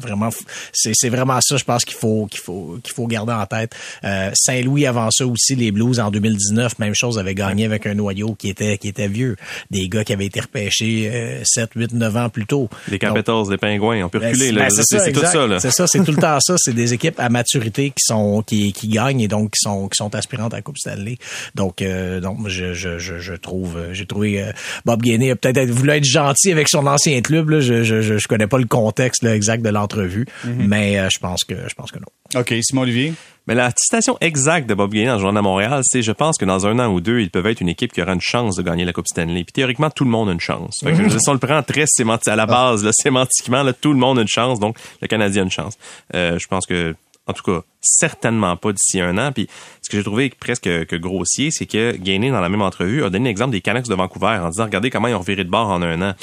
Vraiment, c'est c'est vraiment ça, je pense, qu'il faut, qu'il faut, qu'il faut garder en tête. Euh, Saint-Louis, avant ça aussi, les Blues, en 2019, même chose, avait gagné avec un noyau qui était, qui était vieux. Des gars qui avaient été repêchés euh, 7, 8, 9 ans plus tôt. Les Capitals, les Pingouins, on peut ben, reculer. ben, C'est tout ça. Là. C'est ça, c'est tout le temps ça. [LAUGHS] C'est des équipes à maturité qui sont qui, qui gagnent et donc qui sont qui sont aspirantes à la Coupe Stanley. Donc euh, donc je je je, je trouve euh, j'ai trouvé euh, Bob Gainey a peut-être voulu être gentil avec son ancien club. Là. Je, je je je connais pas le contexte là, exact de l'entrevue, Mhm. mais euh, je pense que je pense que non. OK. Simon Olivier? Mais la citation exacte de Bob Gainey en jouant à Montréal, c'est je pense que dans un an ou deux, ils peuvent être une équipe qui aura une chance de gagner la Coupe Stanley. Puis théoriquement, tout le monde a une chance. Fait que, si on le prend très sémanti- à la base, là, [LAUGHS] sémantiquement, là, tout le monde a une chance, donc le Canadien a une chance. Euh, je pense que, en tout cas, certainement pas d'ici un an. Puis ce que j'ai trouvé presque que grossier, c'est que Gainey, dans la même entrevue, a donné l'exemple des Canucks de Vancouver en disant regardez comment ils ont viré de bord en un an.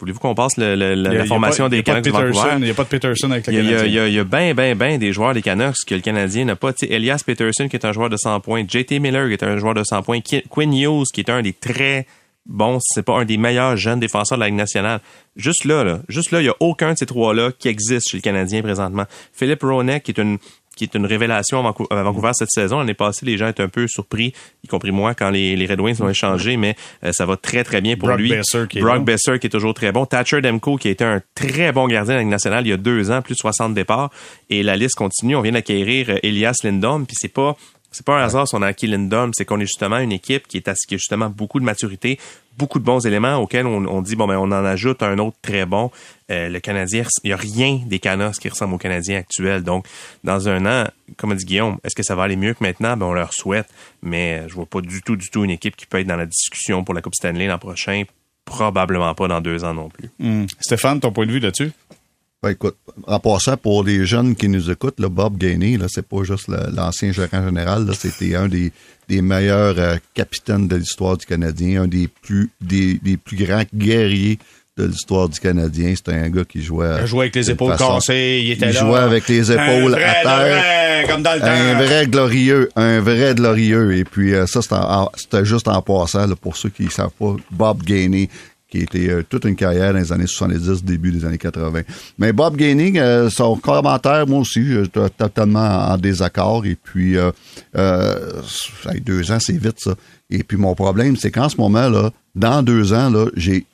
Voulez-vous qu'on passe le- le- la, a- formation des Canucks il de Vancouver? Il n'y a pas de Peterson avec le Canadien. il y a, il y a ben, ben, ben des joueurs des Canucks que le Canadien n'a pas. Tu sais, Elias Peterson, qui est un joueur de 100 points. JT Miller, qui est un joueur de 100 points. Qui- Quinn Hughes, qui est un des très bons, si c'est pas un des meilleurs jeunes défenseurs de la Ligue nationale. Juste là, là, juste là, il y a aucun de ces trois-là qui existe chez le Canadien présentement. Philippe Ronek, qui est une qui est une révélation à Vancou- à Vancouver cette saison. L'année passée, les gens étaient un peu surpris, y compris moi, quand les, les Red Wings l'ont échangé, mais euh, ça va très, très bien pour Brock lui. Besser qui est Brock bon. Besser qui est toujours très bon. Thatcher Demko qui a été un très bon gardien de la Ligue nationale il y a deux ans, plus de 60 départs. Et la liste continue. On vient d'acquérir euh, Elias Lindholm, puis c'est pas c'est pas un hasard si on a acquis Lindholm, c'est qu'on est justement une équipe qui est à- qui a justement beaucoup de maturité, beaucoup de bons éléments auxquels on, dit bon ben on en ajoute un autre très bon. Euh, le Canadien, il y a rien des Canucks qui ressemble au Canadien actuel. Donc dans un an, comme a dit Guillaume, est-ce que ça va aller mieux que maintenant? Ben on leur souhaite, mais je vois pas du tout du tout une équipe qui peut être dans la discussion pour la Coupe Stanley l'an prochain. Probablement pas dans deux ans non plus. Hum. Stéphane, ton point de vue là-dessus? Ben, écoute, en passant, pour les jeunes qui nous écoutent, là, Bob Gainey, là, c'est pas juste le- l'ancien gérant général, là, c'était un des, des meilleurs euh, capitaines de l'histoire du Canadien, un des plus, des, des plus grands guerriers de l'histoire du Canadien. C'était un gars qui jouait. Il jouait avec les épaules façon- cassées, il était il là. jouait avec les épaules à terre. vrai, comme dans le temps. Un vrai glorieux, un vrai glorieux. Et puis euh, ça, c'était juste en passant, là, pour ceux qui ne savent pas, Bob Gainey, qui était euh, toute une carrière dans les années 70, début des années 80. Mais Bob Gainey, euh, son commentaire, moi aussi, je suis totalement en désaccord. Et puis, euh, deux ans, c'est vite, ça. Et puis, mon problème, c'est qu'en ce moment, là, dans deux ans, là, j'ai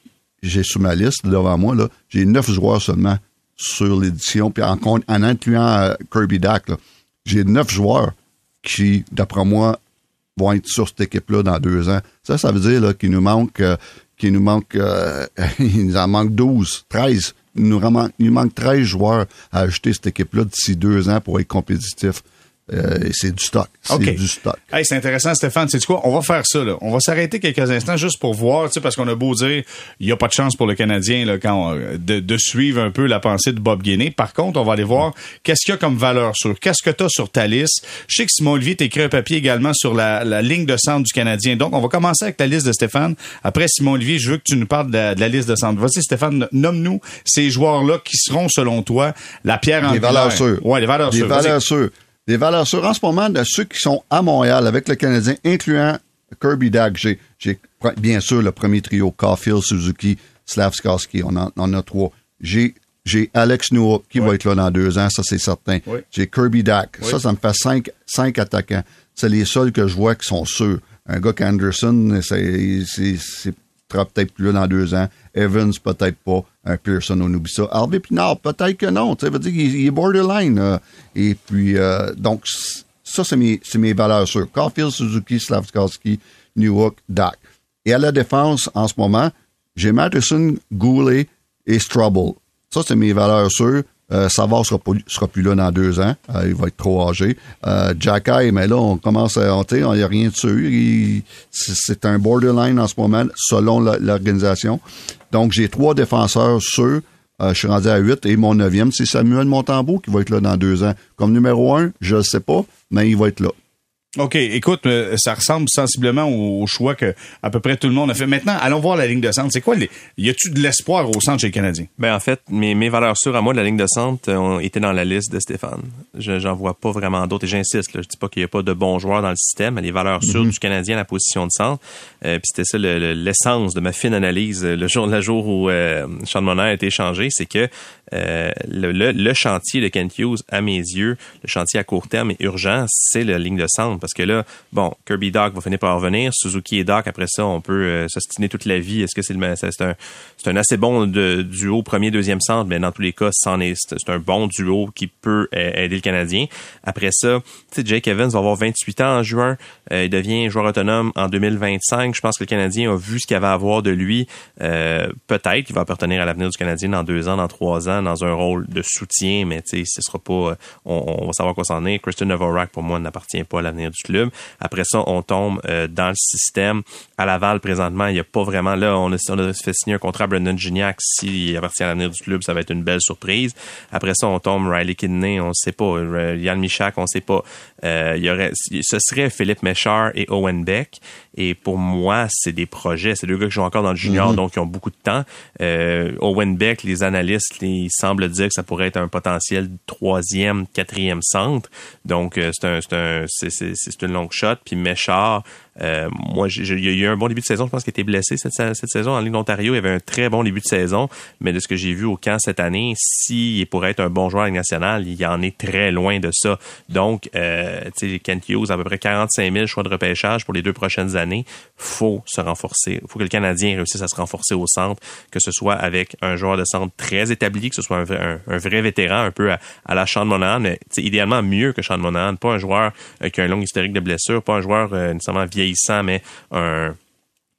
j'ai ma liste devant moi, là, j'ai neuf joueurs seulement sur l'édition, puis en, en incluant Kirby Dack, j'ai neuf joueurs qui, d'après moi, vont être sur cette équipe-là dans deux ans. Ça, ça veut dire là, qu'il nous manque, qu'il nous manque, euh, [LAUGHS] il nous en manque 12, 13. Il nous, il nous manque 13 joueurs à ajouter cette équipe-là d'ici deux ans pour être compétitif. Euh, c'est du stock. C'est du stock. Hey, c'est intéressant, Stéphane. C'est quoi? On va faire ça, là. On va s'arrêter quelques instants juste pour voir, parce qu'on a beau dire, il n'y a pas de chance pour le Canadien, là, quand, on- de, de suivre un peu la pensée de Bob Guinée. Par contre, on va aller voir qu'est-ce qu'il y a comme valeur sûre. Qu'est-ce que tu as sur ta liste? Je sais que Simon Olivier t'écrit un papier également sur la, la ligne de centre du Canadien. Donc, on va commencer avec la liste de Stéphane. Après, Simon Olivier, je veux que tu nous parles de la, de la liste de centre. Vas-y, Stéphane, nomme-nous ces joueurs-là qui seront, selon toi, la pierre angulaire. valeurs sûres. Ouais, les valeurs sûres. Vas-y. valeurs sûres. Des valeurs sûres. En ce moment, de ceux qui sont à Montréal avec le Canadien, incluant Kirby Dack, j'ai, bien sûr le premier trio, Caulfield, Suzuki, Slavskowski, on en, on a trois. J'ai, j'ai Alex Newhook qui va être là dans deux ans, ça c'est certain. Oui. J'ai Kirby Dack, Oui. ça, ça me fait cinq, cinq attaquants. C'est les seuls que je vois qui sont sûrs. Un gars qu'Anderson, c'est sera peut-être plus là dans deux ans. Evans, peut-être pas. Pearson, on oublie ça. Harvey Pinard, peut-être que non. Ça veut dire qu'il il est borderline. euh. et puis, euh, donc, ça, c'est mes, mes valeurs sûres. Caulfield, Suzuki, Slavskowski, Newhook, Dak. Et à la défense, en ce moment, j'ai Matterson, Goulet, et Strubble. Ça, c'est mes valeurs sûres. Euh, Savard sera, sera plus là dans deux ans. Euh, il va être trop âgé. Euh, Jack Eye, mais là, on commence à hanter. Il n'y a rien de sûr. C'est un borderline en ce moment, selon l'organisation. Donc, j'ai trois défenseurs sûrs. Euh, je suis rendu à 8 et mon neuvième, c'est Samuel Montembeau qui va être là dans deux ans. Comme numéro un, je ne sais pas, mais il va être là. OK, écoute, euh, ça ressemble sensiblement au, choix que à peu près tout le monde a fait. Maintenant, allons voir la ligne de centre. C'est quoi les y a-tu de l'espoir au centre chez les Canadiens? Ben en fait, mes, mes valeurs sûres à moi de la ligne de centre euh, ont été dans la liste de Stéphane. Je j'en vois pas vraiment d'autres et j'insiste. Je dis pas qu'il y a pas de bons joueurs dans le système, mais les valeurs sûres du Canadien à la position de centre. Euh, Puis c'était ça le- le- l'essence de ma fine analyse euh, le jour le jour où euh, Sean Monahan a été échangé, c'est que euh, le, le- le chantier de Kent Hughes, à mes yeux, le chantier à court terme et urgent, c'est la ligne de centre parce que là, bon, Kirby Doc va finir par revenir, Suzuki et Doc après ça, on peut euh, s'ostiner toute la vie. Est-ce que c'est un assez bon duo premier deuxième centre, mais dans tous les cas, est c'est un bon duo qui peut euh, aider le Canadien. Après ça, tu sais Jake Evans va avoir 28 ans en juin, Euh, il devient joueur autonome en 2025. Je pense que le Canadien a vu ce qu'il avait à voir de lui. Euh, Peut-être qu'il va appartenir à l'avenir du Canadien dans deux ans, dans trois ans, dans un rôle de soutien, mais tu sais, ce sera pas. On, va savoir quoi s'en est. Christian Novorak pour moi n'appartient pas à l'avenir du club. Après ça, on tombe euh, dans le système. À Laval, présentement, il n'y a pas vraiment. Là, on a, on a fait signer un contrat à Brendan Gignac. S'il appartient à l'avenir du club, ça va être une belle surprise. Après ça, on tombe Riley Kidney, on ne sait pas. Euh, Yann Michak, on ne sait pas. Euh, il y aurait, ce serait Philippe Méchard et Owen Beck. Et pour moi, c'est des projets. C'est deux gars qui jouent encore dans le junior, donc ils ont beaucoup de temps. Euh, Owen Beck, les analystes, ils semblent dire que ça pourrait être un potentiel troisième, quatrième centre. Donc, euh, c'est un, c'est un, c'est, une longue shot. Puis Méchard, euh, moi, il y a eu un bon début de saison. Je pense qu'il était blessé cette, cette saison en Ligue d'Ontario. Il avait un très bon début de saison. Mais de ce que j'ai vu au camp cette année, s'il pourrait être un bon joueur à Ligue nationale, il en est très loin de ça. Donc, euh, Kent Hughes, à peu près 45 000 choix de repêchage pour les deux prochaines années. Faut se renforcer. Faut que le Canadien réussisse à se renforcer au centre, que ce soit avec un joueur de centre très établi, que ce soit un un, un vrai vétéran, un peu à, à la Sean Monahan, mais tu sais, idéalement mieux que Sean Monahan. Pas un joueur euh, qui a un long historique de blessures, pas un joueur euh, nécessairement vieillissant, mais un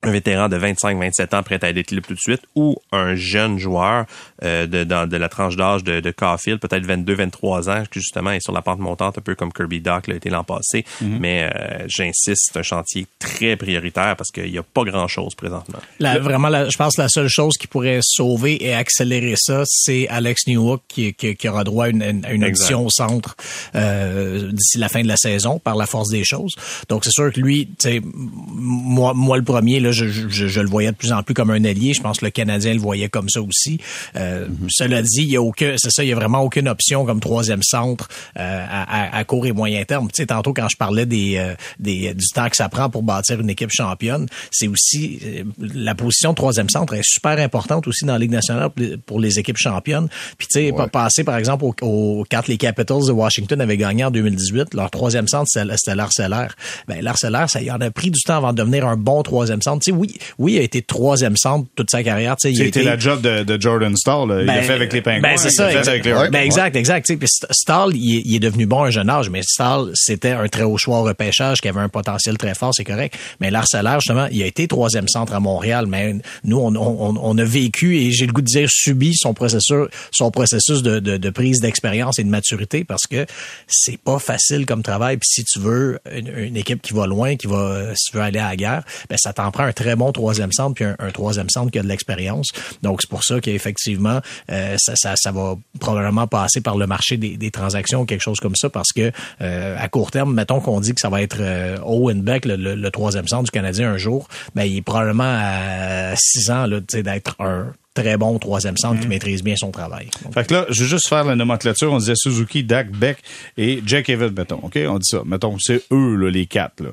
un vétéran de 25-27 ans prêt à aider le tout de suite ou un jeune joueur euh, de, dans, de la tranche d'âge de, de Caulfield, peut-être 22-23 ans, qui justement est sur la pente montante, un peu comme Kirby Doc l'a été l'an passé. Mais euh, j'insiste, c'est un chantier très prioritaire parce qu'il n'y a pas grand-chose présentement. La- vraiment, la- je pense que la seule chose qui pourrait sauver et accélérer ça, c'est Alex Newhook qui, qui, qui aura droit à une, une, une audition au centre euh, d'ici la fin de la saison, par la force des choses. Donc, c'est sûr que lui, tu sais, m- moi, moi le premier, là, je, je, je le voyais de plus en plus comme un allié. Je pense que le Canadien le voyait comme ça aussi. Euh, Cela dit, il y a aucun, c'est ça, il y a vraiment aucune option comme troisième centre euh, à, à, court et moyen terme. Tu sais, tantôt quand je parlais des, euh, des du temps que ça prend pour bâtir une équipe championne, c'est aussi euh, la position de troisième centre est super importante aussi dans la Ligue nationale pour les- pour les équipes championnes. Puis tu sais, pas passer par exemple au, au- quand les Capitals de Washington avaient gagné en 2018, leur troisième centre c'était c'était Larcellaire. Ben Larcellaire, ça y en a pris du temps avant de devenir un bon troisième centre. Oui, oui, il a été troisième centre toute sa carrière. C'était été- la job de, de Jordan Stahl. là. il l'a ben, fait avec les Pingouins. Ben, c'est ça. fait exact. avec les. Ben, exact, exact. Tu sais, puis St- Stahl, il est, il est devenu bon à un jeune âge, mais Stahl, c'était un très haut choix au repêchage qui avait un potentiel très fort, c'est correct. Mais Larcellaire, justement, il a été troisième centre à Montréal, mais nous, on, on, on a vécu, et j'ai le goût de dire subi son processus, son processus de, de, de prise d'expérience et de maturité parce que c'est pas facile comme travail. Puis si tu veux une, une équipe qui va loin, qui va, si tu veux aller à la guerre, ben ça t'en prend un très bon troisième centre puis un, un troisième centre qui a de l'expérience. Donc c'est pour ça qu'effectivement, euh, ça, ça, ça va probablement passer par le marché des, des transactions ou quelque chose comme ça parce que euh, à court terme, mettons qu'on dit que ça va être euh, Owen Beck, le, le, le troisième centre du Canadien un jour, ben il est probablement à six ans d'être un très bon troisième centre qui maîtrise bien son travail. Donc, Fait que là, je veux juste faire la nomenclature. On disait Suzuki, Dak, Beck et Jack Evans, mettons. OK? On dit ça. Mettons, c'est eux, là, les quatre, là.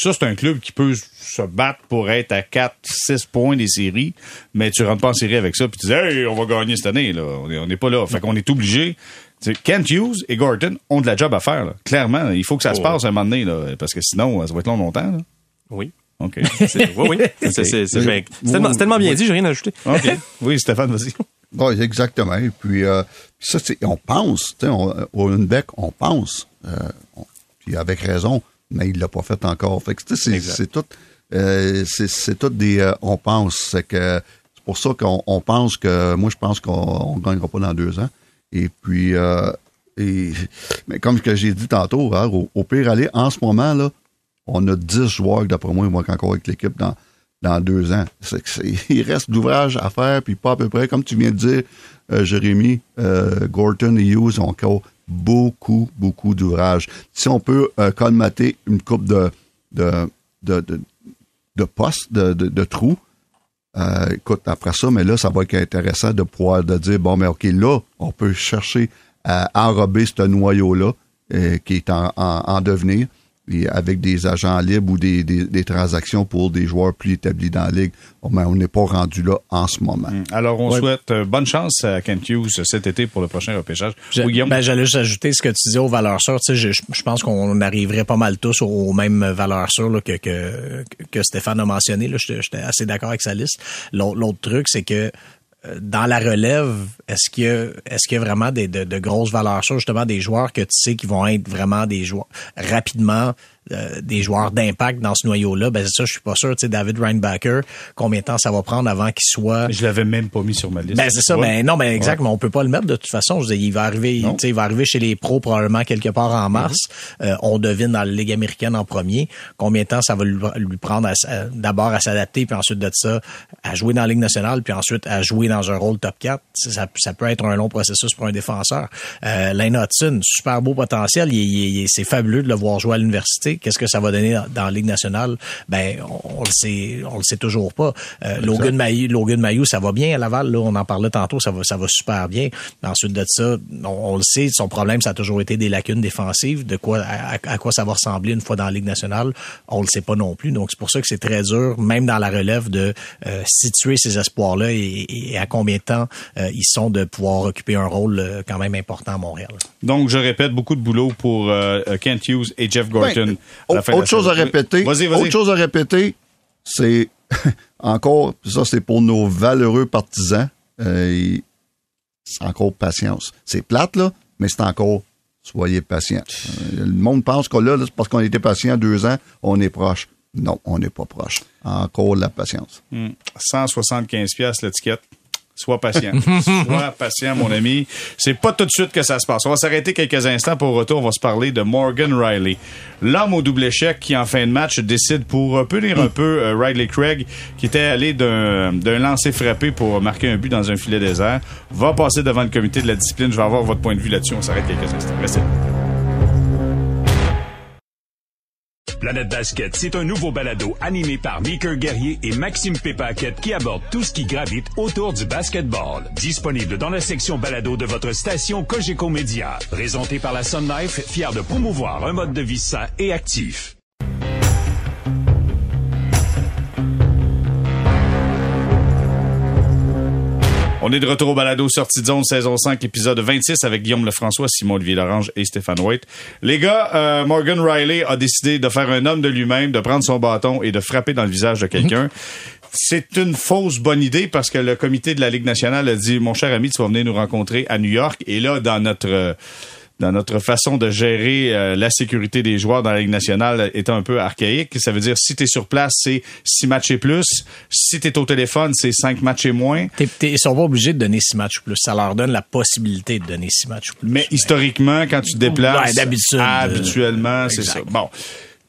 Ça, c'est un club qui peut se battre pour être à 4, 6 points des séries, mais tu rentres pas en série avec ça, puis tu dis, hey, on va gagner cette année, là. On est- On n'est pas là. Fait qu'on est obligé. Tu sais, Kent Hughes et Gorton ont de la job à faire, là. Clairement, il faut que ça se Oh. passe un moment donné, là, parce que sinon, ça va être long longtemps, là. Oui. OK. [LAUGHS] C'est- oui, oui. [LAUGHS] C'est tellement, bien dit, j'ai rien à ajouter. OK. Oui, Stéphane, vas-y. [LAUGHS] Oui, exactement. Et puis, euh, ça, c'est, on pense, tu sais, on- au Lundbeck, on pense, euh, on- puis avec raison, mais il l'a pas fait encore. Fait que, c'est, tout, euh, c'est, tout des, euh, on pense. C'est que, c'est pour ça qu'on on pense que, moi, je pense qu'on ne gagnera pas dans deux ans. Et puis, euh, et, mais comme que j'ai dit tantôt, hein, au, au pire aller, en ce moment, là, on a 10 joueurs, d'après moi, ils vont encore avec l'équipe dans, dans deux ans. C'est [LAUGHS] il reste d'ouvrage à faire, puis pas à peu près, comme tu viens de dire, euh, Jérémy, euh, Gorton et Hughes ont encore beaucoup, beaucoup d'ouvrages. Si on peut euh, colmater une coupe de, de, de, de, postes, de, de, trous, euh, écoute, après ça, mais là, ça va être intéressant de pouvoir de dire, bon, mais OK, là, on peut chercher à enrober ce noyau-là euh, qui est en, en devenir et avec des agents libres ou des, des, des transactions pour des joueurs plus établis dans la ligue. Bon, ben, on n'est pas rendu là en ce moment. Alors, on Ouais. souhaite euh, bonne chance à Kent Hughes cet été pour le prochain repêchage. Ben, j'allais juste ajouter ce que tu disais aux valeurs sûres. Tu sais, je, je pense qu'on arriverait pas mal tous aux, aux mêmes valeurs sûres là, que, que, que Stéphane a mentionné. Là. J'étais j'étais assez d'accord avec sa liste. L'autre truc, c'est que dans la relève, est-ce qu'il y a, est-ce qu'il vraiment des, de, de grosses valeurs? Sûres, justement des joueurs que tu sais qui vont être vraiment des joueurs rapidement euh, des joueurs d'impact dans ce noyau-là? Ben c'est ça, je suis pas sûr. Tu sais, David Reinbacker, combien de temps ça va prendre avant qu'il soit Je l'avais même pas mis sur ma liste. ben c'est ça, ben non, ben exact, mais on peut pas le mettre de toute façon. Je dire, il va arriver, tu sais, il va arriver chez les pros probablement quelque part en mars. Euh, on devine dans la Ligue américaine en premier. Combien de temps ça va lui, lui prendre à- d'abord à s'adapter, puis ensuite de ça à jouer dans la Ligue nationale, puis ensuite à jouer dans un rôle top 4. Ça, peut être un long processus pour un défenseur. Euh, Lane Hudson, super beau potentiel. Il, il est- c'est fabuleux de le voir jouer à l'université. Qu'est-ce que ça va donner dans, dans la Ligue nationale? Ben, on, on le sait, on le sait toujours pas. Euh, Logan Mayou, Logan Mayou, ça va bien à Laval. Là, on en parlait tantôt, ça va, ça va super bien. Ensuite de ça, on, on le sait, son problème, ça a toujours été des lacunes défensives. De quoi, à, quoi ça va ressembler une fois dans la Ligue nationale, on le sait pas non plus. Donc c'est pour ça que c'est très dur, même dans la relève, de euh, situer ces espoirs-là et, et à combien de temps euh, ils sont de pouvoir occuper un rôle euh, quand même important à Montréal. Donc, je répète, beaucoup de boulot pour euh, euh, Kent Hughes et Jeff Gorton. Ben, à la fin de la autre chose à répéter. Autre chose à répéter, c'est [LAUGHS] encore, ça c'est pour nos valeureux partisans, euh, c'est encore patience. C'est plate, là, mais c'est encore soyez patients. Euh, le monde pense que là, là, c'est parce qu'on était patient deux ans, on est proche. Non, on n'est pas proche. Encore de la patience. Hmm. 175 pièces l'étiquette. Sois patient. [LAUGHS] Sois patient, mon ami. C'est pas tout de suite que ça se passe. On va s'arrêter quelques instants pour retour. On va se parler de Morgan Riley. L'homme au double échec qui, en fin de match, décide pour punir un peu euh, Riley Craig, qui était allé d'un d'un lancer frappé pour marquer un but dans un filet désert, va passer devant le comité de la discipline. Je vais avoir votre point de vue là-dessus. On s'arrête quelques instants. Restez Planète Basket, c'est un nouveau balado animé par Meeker Guerrier et Maxime Pépaquette qui aborde tout ce qui gravite autour du basketball. Disponible dans la section balado de votre station Cogeco Média. Présenté par la Sun Life, fier de promouvoir un mode de vie sain et actif. On est de retour au balado Sortie de zone saison 5 épisode 26 avec Guillaume Lefrançois, Simon Olivier Lorange et Stéphane White. Les gars, euh, Morgan Riley a décidé de faire un homme de lui-même, de prendre son bâton et de frapper dans le visage de quelqu'un. C'est une fausse bonne idée parce que le comité de la Ligue nationale a dit mon cher ami, tu vas venir nous rencontrer à New York et là dans notre euh, dans notre façon de gérer euh, la sécurité des joueurs dans la Ligue nationale est un peu archaïque. Ça veut dire si tu es sur place, c'est six matchs et plus. Si tu es au téléphone, c'est cinq matchs et moins. T'es- t'es- ils sont pas obligés de donner six matchs ou plus. Ça leur donne la possibilité de donner six matchs ou plus. Mais historiquement, quand tu te déplaces, Ouais, d'habitude, habituellement, c'est exact. ça. Bon.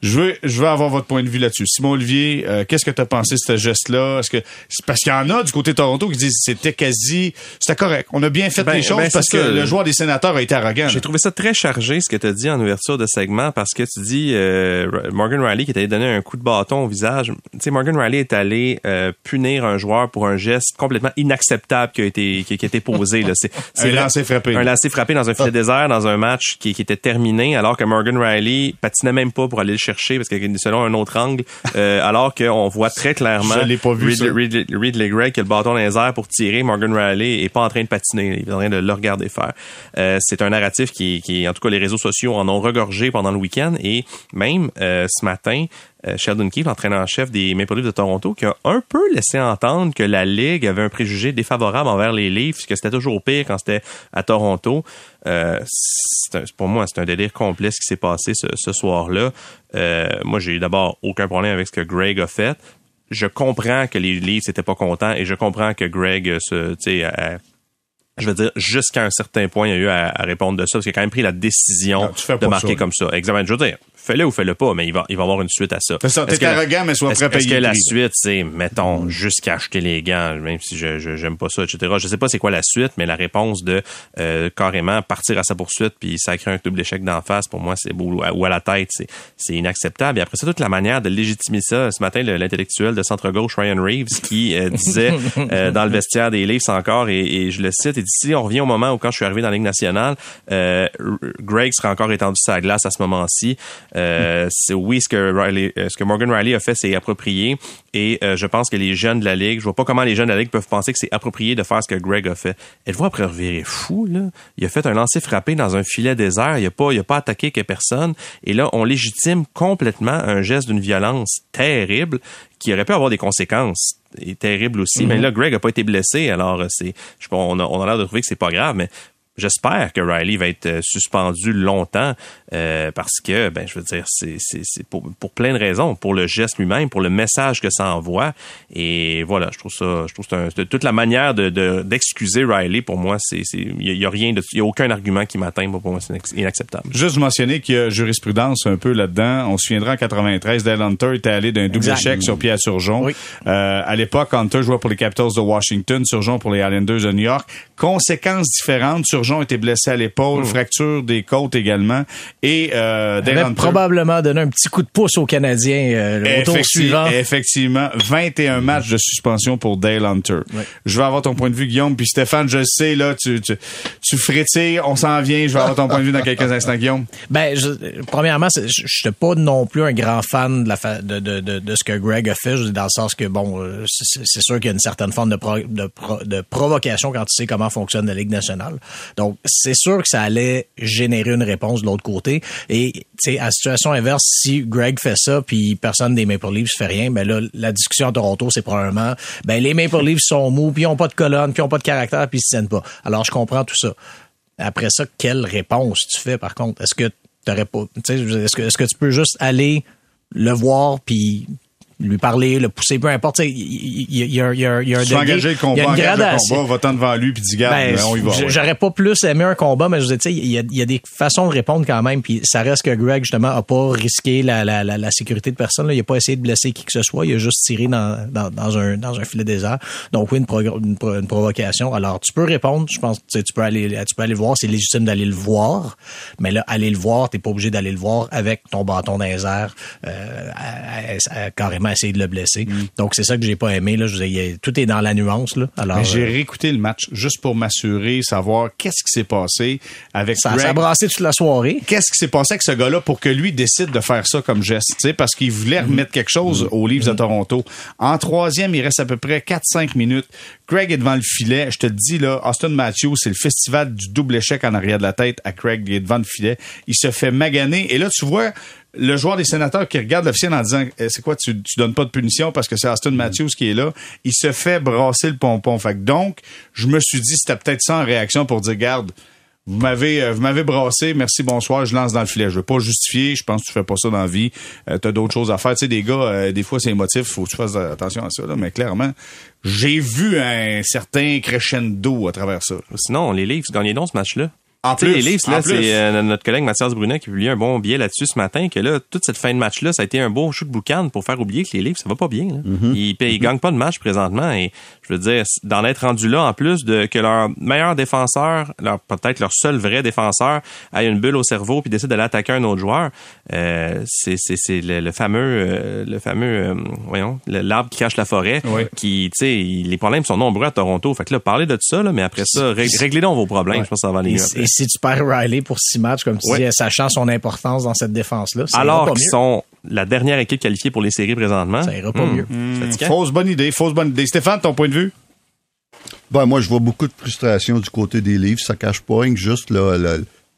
Je veux, je veux avoir votre point de vue là-dessus. Simon Olivier, euh, qu'est-ce que tu as pensé de ce geste-là? Est-ce que, c'est parce qu'il y en a du côté de Toronto qui disent c'était quasi, c'était correct. On a bien fait Ben, les choses ben, parce que le joueur des sénateurs a été arrogant. J'ai trouvé ça très chargé ce que tu as dit en ouverture de segment parce que tu dis euh, Morgan Riley qui est allé donner un coup de bâton au visage. Tu sais Morgan Riley est allé euh, punir un joueur pour un geste complètement inacceptable qui a été qui, qui a été posé là. C'est [LAUGHS] c'est Un lancer frappé. Un lancer frappé dans un filet désert dans un match qui, qui était terminé alors que Morgan Riley patinait même pas pour aller le chercher parce que selon un autre angle euh, alors qu'on voit très clairement Je pas vu. Ridley, Ridley, Ridley Gregg qui a le bâton dans les airs pour tirer. Morgan Riley est pas en train de patiner. Il est en train de le regarder faire. Euh, c'est un narratif qui, qui, en tout cas, les réseaux sociaux en ont regorgé pendant le week-end. Et même euh, ce matin, euh, Sheldon Keefe, l'entraîneur-chef des Maple Leafs de Toronto, qui a un peu laissé entendre que la Ligue avait un préjugé défavorable envers les Leafs, que c'était toujours pire quand c'était à Toronto. Euh, c'est un- pour moi, c'est un délire complet ce qui s'est passé ce, ce soir-là. Euh, moi, j'ai d'abord aucun problème avec ce que Greg a fait je comprends que les Leafs n'étaient pas contents et je comprends que Greg se, tu sais, je veux dire, jusqu'à un certain point, il y a eu à, répondre de ça, parce qu'il a quand même pris la décision de marquer comme ça. Exactement. Je veux dire, fais-le ou fais-le pas, mais il va, il va avoir une suite à ça. C'est ça, t'es arrogant, mais sois prêt à payer. Est-ce que la suite, c'est, mettons, mm. jusqu'à acheter les gants, même si je, j'aime pas ça, etc. Je sais pas c'est quoi la suite, mais la réponse de euh, carrément partir à sa poursuite puis sacrer un double échec d'en face, pour moi, c'est beau, ou à la tête, c'est, c'est inacceptable. Et après ça, toute la manière de légitimer ça, ce matin, l'intellectuel de centre-gauche, Ryan Reeves, qui euh, disait [LAUGHS] euh, dans le vestiaire des Leafs encore, et, et, je le cite, et d'ici, on revient au moment où quand je suis arrivé dans la Ligue nationale, Greg serait encore étendu la glace à ce moment-ci. C'est oui, ce que, Riley, euh, ce que Morgan Riley a fait, c'est approprié. Et euh, je pense que les jeunes de la Ligue, je vois pas comment les jeunes de la Ligue peuvent penser que c'est approprié de faire ce que Greg a fait. Êtes-vous après revirer fou, là? Il a fait un lancer frappé dans un filet désert. Il a pas, il a pas attaqué que personne. Et là, on légitime complètement un geste d'une violence terrible qui aurait pu avoir des conséquences terribles aussi. Mais mhm. là, Greg a pas été blessé, alors euh, c'est, je on a, on a l'air de trouver que c'est pas grave, mais J'espère que Riley va être euh, suspendu longtemps euh, parce que, ben, je veux dire, c'est pour, pour plein de raisons, pour le geste lui-même, pour le message que ça envoie. Et voilà, je trouve ça, je trouve ça toute la manière de d'excuser Riley pour moi, c'est il y, a rien de, il y a aucun argument qui m'atteint. Pour moi, c'est inacceptable. Juste mentionner qu'il y a jurisprudence un peu là-dedans. On se souviendra en 93, Dale Hunter était allé d'un double échec sur Pierre Surgeon. Oui. Euh, à l'époque, Hunter jouait pour les Capitals de Washington, Surgeon pour les Islanders de New York. Conséquences différentes. Surgeon était blessé à l'épaule, hmm. fracture des côtes également. Et euh, Dale probablement donné un petit coup de pouce aux Canadiens euh, au tour suivant. Effectivement, 21 matchs de suspension pour Dale Hunter. Je vais avoir ton point de vue, Guillaume. Puis Stéphane, je sais, là, tu, tu, tu frétilles, on s'en vient. Je vais avoir ton point de vue dans quelques instants, Guillaume. Ben, je, premièrement, je suis pas non plus un grand fan de, la de, de, de, de, ce que Greg a fait, dans le sens que, bon, euh, c'est sûr qu'il y a une certaine forme de, de, de provocation quand tu sais comment fonctionne la Ligue nationale. Donc, c'est sûr que ça allait générer une réponse de l'autre côté. Et, tu sais, à situation inverse, si Greg fait ça, puis personne des Maple Leafs fait rien, ben là, la discussion à Toronto, c'est probablement, ben les Maple Leafs sont mous, puis ils ont pas de colonne, puis ils ont pas de caractère, puis ils se tiennent pas. Alors, je comprends tout ça. Après ça, quelle réponse tu fais, par contre? Est-ce que t'aurais pas, est-ce que, est-ce que tu peux juste aller le voir, puis lui parler, le pousser, peu importe. Il y, a, y, a, y a un degré, le combat, il y a une gradation. Le combat, va devant lui puis dit garde, ben, on y va. J'aurais pas plus aimé un combat, mais je sais, il y a, y a des façons de répondre quand même. Puis ça reste que Greg justement a pas risqué la, la, la, la sécurité de personne. Là. Il a pas essayé de blesser qui que ce soit. Il a juste tiré dans, dans, dans un dans un filet désert. Donc oui, une, une, provocation. Alors tu peux répondre. Je pense que tu peux aller tu peux aller voir. C'est légitime d'aller le voir, mais là aller le voir, t'es pas obligé d'aller le voir avec ton bâton dans les airs, euh, carrément essayer de le blesser. Mm. Donc, c'est ça que j'ai pas aimé. Là. Je tout est dans la nuance. Là. Alors, j'ai euh, réécouté le match juste pour m'assurer, savoir qu'est-ce qui s'est passé avec ça, Greg. Ça a brassé toute la soirée. Qu'est-ce qui s'est passé avec ce gars-là pour que lui décide de faire ça comme geste? Parce qu'il voulait mm. remettre quelque chose aux Leafs de mm. Toronto. En troisième, il reste à peu près 4-5 minutes. Craig est devant le filet. Je te le dis, là, Austin Matthews, c'est le festival du double échec en arrière de la tête à Craig. Il est devant le filet. Il se fait maganer. Et là, tu vois le joueur des sénateurs qui regarde l'officiel en disant eh, c'est quoi tu, tu donnes pas de punition parce que c'est Austin Matthews qui est là. Il se fait brasser le pompon. Fait donc je me suis dit c'était peut-être ça en réaction pour dire garde vous m'avez euh, vous m'avez brassé merci bonsoir je lance dans le filet. Je veux pas justifier je pense que tu fais pas ça dans la vie. Euh, tu as d'autres choses à faire. Tu sais des gars euh, des fois c'est émotif faut que tu fasses attention à ça là, mais clairement j'ai vu un certain crescendo à travers ça. Sinon les Leafs gagnaient donc ce match là en plus, les Leafs, là, c'est euh, notre collègue Mathias Brunet qui a publié un bon billet là-dessus ce matin, que là, toute cette fin de match-là, ça a été un beau shoot boucan pour faire oublier que les Leafs, ça va pas bien. Là. Mm-hmm. Ils, ils mm-hmm. gagnent pas de match présentement et je veux dire, d'en être rendu là, en plus de que leur meilleur défenseur, leur peut-être leur seul vrai défenseur, a une bulle au cerveau puis décide d'aller attaquer un autre joueur, euh, c'est c'est le, fameux euh, le fameux euh, voyons l'arbre qui cache la forêt, qui tu sais les problèmes sont nombreux à Toronto. Fait que là, parlez de ça là, mais après ça, réglez donc vos problèmes. Je pense que ça va aller si tu perds Riley pour six matchs, comme tu dis, sachant son importance dans cette défense-là, alors qu'ils sont la dernière équipe qualifiée pour les séries présentement, ça ira pas hmm. mieux. Hmm. Fausse bonne idée, fausse bonne idée. Stéphane, ton point de vue? Ben, moi, je vois beaucoup de frustration du côté des livres. Ça cache pas juste le,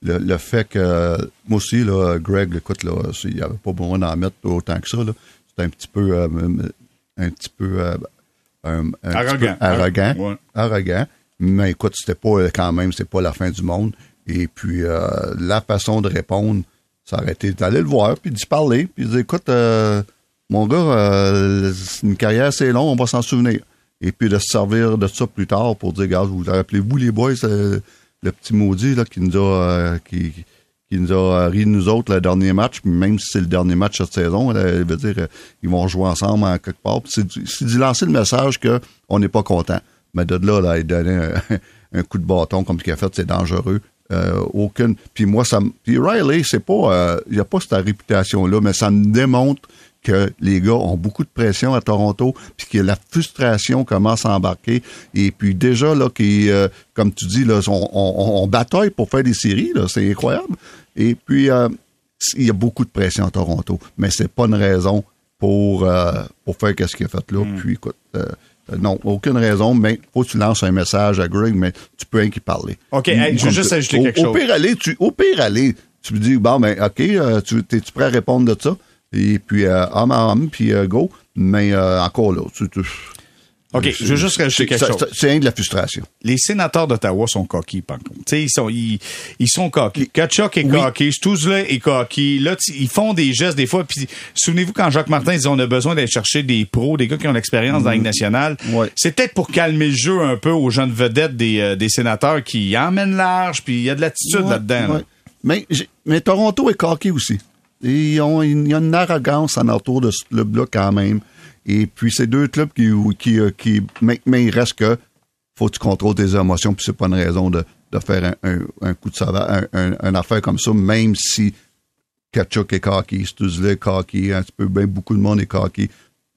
le, le, fait que, moi aussi, là, Greg, écoute, là, il n'y avait pas besoin d'en mettre autant que ça. C'était un petit peu, euh, un petit peu, euh, un, arrogant. arrogant. Arrogant. Mais écoute, c'était pas quand même, c'est pas la fin du monde. Et puis, euh, la façon de répondre, ça aurait d'aller le voir, puis d'y parler, puis de dire, écoute, euh, mon gars, euh, une carrière c'est long, on va s'en souvenir. Et puis de se servir de ça plus tard pour dire, gars, vous rappelez-vous les boys, euh, le petit maudit qui nous a euh, qui, qui nous a ri nous autres le dernier match, même si c'est le dernier match cette saison, là, veut dire euh, ils vont jouer ensemble en quelque part. C'est d'y lancer le message que on n'est pas content. Mais de là, là, il donnait un, [LAUGHS] un coup de bâton comme ce qu'il a fait, c'est dangereux. Euh, aucune. Puis moi, ça me. Puis Riley, c'est pas. euh, il a pas cette réputation-là, mais ça me démontre que les gars ont beaucoup de pression à Toronto, puis que la frustration commence à embarquer. Et puis déjà, là, qui, euh, comme tu dis, là, on, on- on bataille pour faire des séries, là, c'est incroyable. Et puis, euh, il y a beaucoup de pression à Toronto, mais c'est pas une raison pour, euh, pour faire qu'est-ce qu'il a fait là. Puis, écoute, euh, euh, non, aucune raison, mais faut que tu lances un message à Greg, mais tu peux rien qui parler. OK, hey, je veux juste ajouter au, quelque au chose. Pire, aller, tu, au pire, aller, tu me dis, bon, ben, OK, euh, tu es-tu prêt à répondre de ça? Et puis, euh, homme à homme, puis euh, go. Mais euh, encore là, tu, tu- OK, je veux juste rajouter quelque ça- chose. C'est rien de la frustration. les sénateurs d'Ottawa sont coquilles, par contre. Tu sais, ils sont, ils, ils sont coquilles. Kachuk est Oui. coquille, Stouzla est coquille. Là, ils font des gestes des fois. Puis, souvenez-vous quand Jacques Martin disait on a besoin d'aller chercher des pros, des gars qui ont l'expérience dans la Ligue nationale. Ouais. C'est peut-être pour calmer le jeu un peu aux jeunes vedettes des, euh, des sénateurs qui emmènent large, puis il y a de l'attitude Ouais, là-dedans. là. ouais. Mais, mais Toronto est coquille aussi. Il y a une arrogance en autour de ce club-là quand même. Et puis, c'est deux clubs qui, qui, euh, qui mais, il reste que faut que tu contrôles tes émotions, puis c'est pas une raison de, de faire un, un, coup de sauvage, un, un, affaire comme ça, même si Kachuk est cocky, Stuzle est cocky, un petit peu, ben, beaucoup de monde est cocky.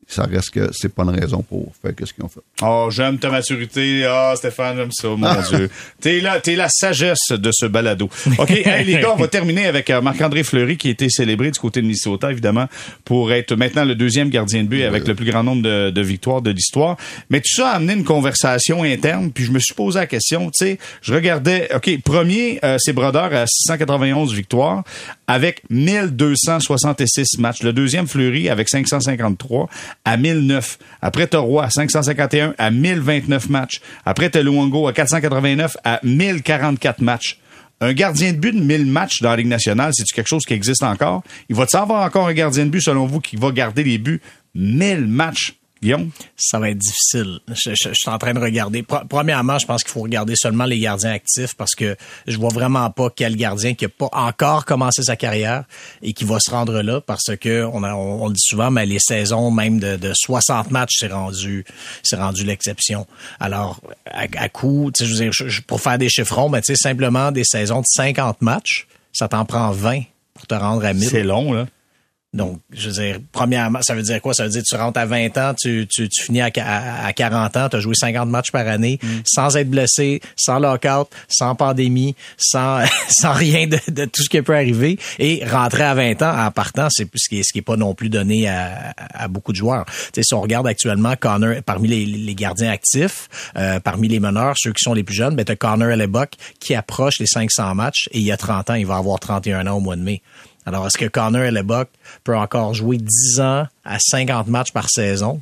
Ça reste que c'est pas une raison pour faire ce qu'ils ont fait. Oh, j'aime ta maturité. Ah, Stéphane, j'aime ça, mon Dieu. T'es là, t'es la sagesse de ce balado. OK, [LAUGHS] hey, les gars, on va terminer avec euh, Marc-André Fleury qui a été célébré du côté de Minnesota, évidemment, pour être maintenant le deuxième gardien de but avec le plus grand nombre de, de victoires de l'histoire. Mais tout ça a amené une conversation interne, puis je me suis posé la question, tu sais, je regardais, OK, premier, euh, c'est Brodeur à 691 victoires avec 1266 matchs. Le deuxième, Fleury, avec 553 à 1009. Après, t'as Roy à 551 à 1029 matchs. Après, t'as à 489 à 1044 matchs. Un gardien de but de 1000 matchs dans la Ligue nationale, c'est-tu quelque chose qui existe encore? Il va-t-il avoir encore un gardien de but, selon vous, qui va garder les buts? 1000 matchs? Guillaume? Ça va être difficile. Je, je- je suis en train de regarder. Premièrement, je pense qu'il faut regarder seulement les gardiens actifs parce que je vois vraiment pas quel gardien qui a pas encore commencé sa carrière et qui va se rendre là parce que on, a- on, on le dit souvent, mais les saisons même de, de 60 matchs, c'est rendu, c'est rendu l'exception. Alors, à, à coup, je veux dire, je- je- pour faire des chiffrons, mais tu sais, simplement des saisons de 50 matchs, ça t'en prend 20 pour te rendre à 1000. C'est long, là. Donc, je veux dire, premièrement, ça veut dire quoi? Ça veut dire que tu rentres à 20 ans, tu, tu, tu finis à, à, à 40 ans, tu as joué 50 matchs par année, sans être blessé, sans lockout, sans pandémie, sans, [LAUGHS] sans rien de, de tout ce qui peut arriver. Et rentrer à 20 ans en partant, c'est ce qui est, ce qui est pas non plus donné à, à beaucoup de joueurs. Tu sais, si on regarde actuellement Connor, parmi les, les gardiens actifs, euh, parmi les meneurs, ceux qui sont les plus jeunes, ben, tu as Connor Hellebuck qui approche les 500 matchs et il y a 30 ans, il va avoir 31 ans au mois de mai. Alors, est-ce que Connor Hellebuck peut encore jouer 10 ans à 50 matchs par saison?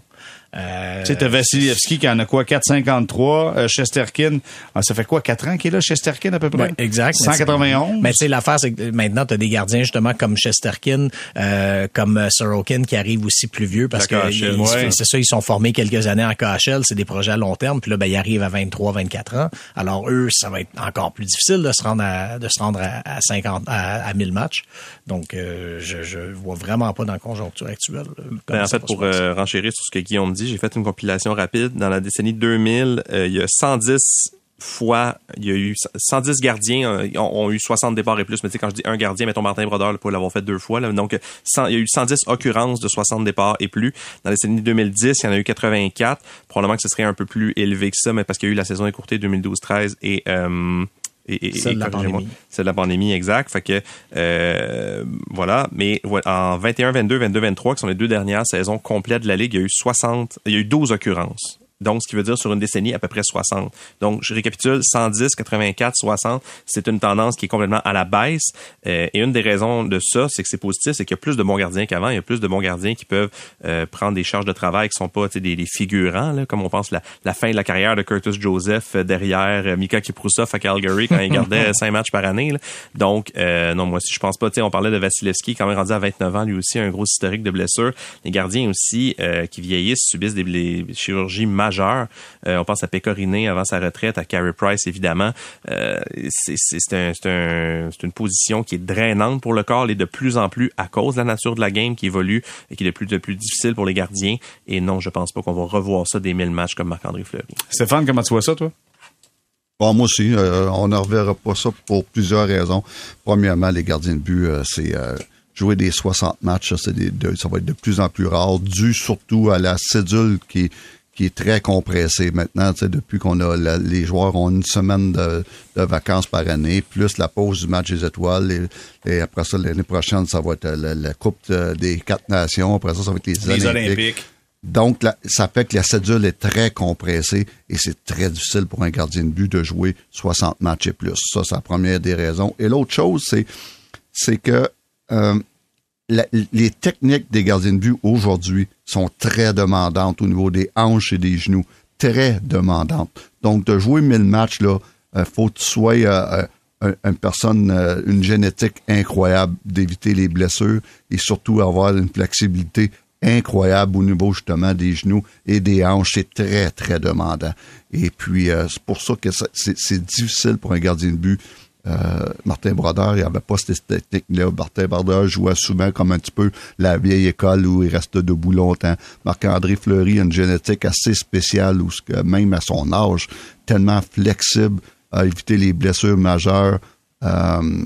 Euh, Tu sais, t'as Vassilievski qui en a quoi? 4,53. Euh, Chesterkin, ah, ça fait quoi? 4 ans qu'il est là, Chesterkin, à peu près? Ouais, exact. Mais 191. Mais tu sais, l'affaire, c'est que maintenant, tu as des gardiens justement comme Chesterkin, euh, comme euh, Sorokin qui arrivent aussi plus vieux parce que ouais. c'est ça, ils sont formés quelques années en KHL, c'est des projets à long terme, puis là, ben, ils arrivent à 23, 24 ans. Alors eux, ça va être encore plus difficile de se rendre à, de se rendre à, à 50, à, à 1000 matchs. Donc, euh, je, je vois vraiment pas dans la conjoncture actuelle. euh, Ben, en fait, pour euh, renchérir sur ce que Guillaume dit, j'ai fait une compilation rapide. Dans la décennie 2000, euh, il y a 110 fois, il y a eu 110 gardiens euh, ont, ont eu 60 départs et plus. Mais tu sais, quand je dis un gardien, mettons Martin Brodeur, pour l'avoir fait deux fois. Donc, 100 il y a eu 110 occurrences de 60 départs et plus. Dans la décennie 2010, il y en a eu 84. Probablement que ce serait un peu plus élevé que ça, mais parce qu'il y a eu la saison écourtée 2012-13 et... Euh, et, et- Celle de la pandémie. c'est de la pandémie, exact. Fait que euh, voilà. Mais en 21, 22, 22, 23, qui sont les deux dernières saisons complètes de la ligue, il y a eu 60, il y a eu 12 occurrences Donc, ce qui veut dire sur une décennie, à peu près 60. Donc, je récapitule, 110, 84, 60, c'est une tendance qui est complètement à la baisse. Euh, et une des raisons de ça, c'est que c'est positif, c'est qu'il y a plus de bons gardiens qu'avant. Il y a plus de bons gardiens qui peuvent euh, prendre des charges de travail qui sont pas des, des figurants, là, comme on pense la, la fin de la carrière de Curtis Joseph euh, derrière euh, Mika Kiprusov à Calgary quand il [LAUGHS] gardait cinq matchs par année. Là. Donc, euh, non, moi aussi, je pense pas. On parlait de Vasilevski, quand même rendu à 29 ans, lui aussi, un gros historique de blessures. Les gardiens aussi qui vieillissent subissent des, chirurgies majeures. On pense à Pecorine avant sa retraite, à Carey Price, évidemment. c'est un, un, une position qui est drainante pour le corps et de plus en plus à cause de la nature de la game qui évolue et qui est de plus, de plus difficile pour les gardiens. Et non, je pense pas qu'on va revoir ça des mille matchs comme Marc-André Fleury. Stéphane, comment tu vois ça, toi? Bon, moi aussi, euh, on ne reverra pas ça pour plusieurs raisons. Premièrement, les gardiens de but, euh, c'est euh, jouer des 60 matchs, ça, ça va être de plus en plus rare, dû surtout à la cédule qui, qui est très compressée maintenant. Depuis qu'on a les joueurs ont une semaine de, vacances par année, plus la pause du match des étoiles, et, après ça, l'année prochaine, ça va être la, Coupe des quatre nations, après ça, ça va être les, Olympiques. Donc, ça fait que la cédule est très compressée et c'est très difficile pour un gardien de but de jouer 60 matchs et plus. Ça, c'est la première des raisons. Et l'autre chose, c'est, c'est que euh, les techniques des gardiens de but aujourd'hui sont très demandantes au niveau des hanches et des genoux. Très demandantes. Donc, de jouer 1000 matchs, là, euh, faut que tu sois euh, une personne, une génétique incroyable d'éviter les blessures et surtout avoir une flexibilité incroyable au niveau justement des genoux et des hanches. C'est très, très demandant. Et puis, euh, c'est pour ça que c'est difficile pour un gardien de but. Euh, Martin Brodeur, il avait pas cette technique-là. Martin Brodeur jouait souvent comme un petit peu la vieille école où il reste debout longtemps. Marc-André Fleury a une génétique assez spéciale où même à son âge, tellement flexible à éviter les blessures majeures. Euh,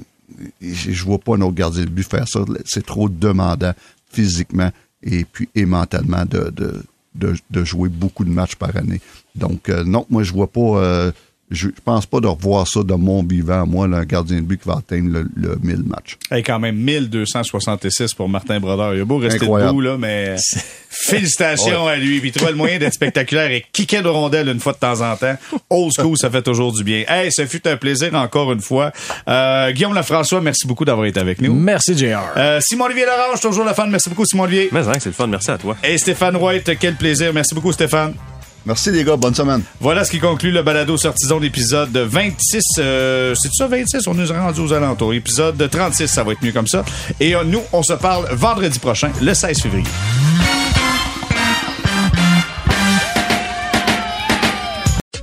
je vois pas nos gardiens de but faire ça. C'est trop demandant physiquement et puis et mentalement de jouer beaucoup de matchs par année. Donc, euh, non, moi, je vois pas euh, je, pense pas de revoir ça de mon vivant, moi, un gardien de but qui va atteindre le, le 1000 matchs. Et quand même, 1266 pour Martin Brodeur. Il a beau rester debout, là, mais [LAUGHS] félicitations à lui. Puis il trouve le moyen d'être spectaculaire et kicker de rondelle une fois de temps en temps. Old school, ça fait toujours du bien. Hey, ce fut un plaisir encore une fois. Euh, Guillaume Lafrançois, merci beaucoup d'avoir été avec nous. Merci, JR. Euh, Simon-Olivier Larange, toujours la fan. Merci beaucoup, Simon-Olivier. Mais hein, c'est le fun. Merci à toi. Et Stéphane White, quel plaisir. Merci beaucoup, Stéphane. Merci les gars, bonne semaine. Voilà ce qui conclut le balado sortison d'épisode 26. Euh, c'est ça 26? On est rendu aux alentours. Épisode 36, ça va être mieux comme ça. Et euh, nous, on se parle vendredi prochain, le 16 février.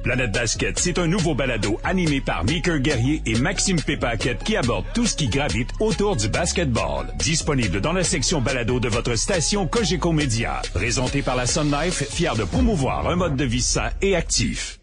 Planète Basket, c'est un nouveau balado animé par Mickey Guerrier et Maxime Pépaquette qui aborde tout ce qui gravite autour du basketball. Disponible dans la section balado de votre station Cogeco Média. Présenté par la Sun Life, fier de promouvoir un mode de vie sain et actif.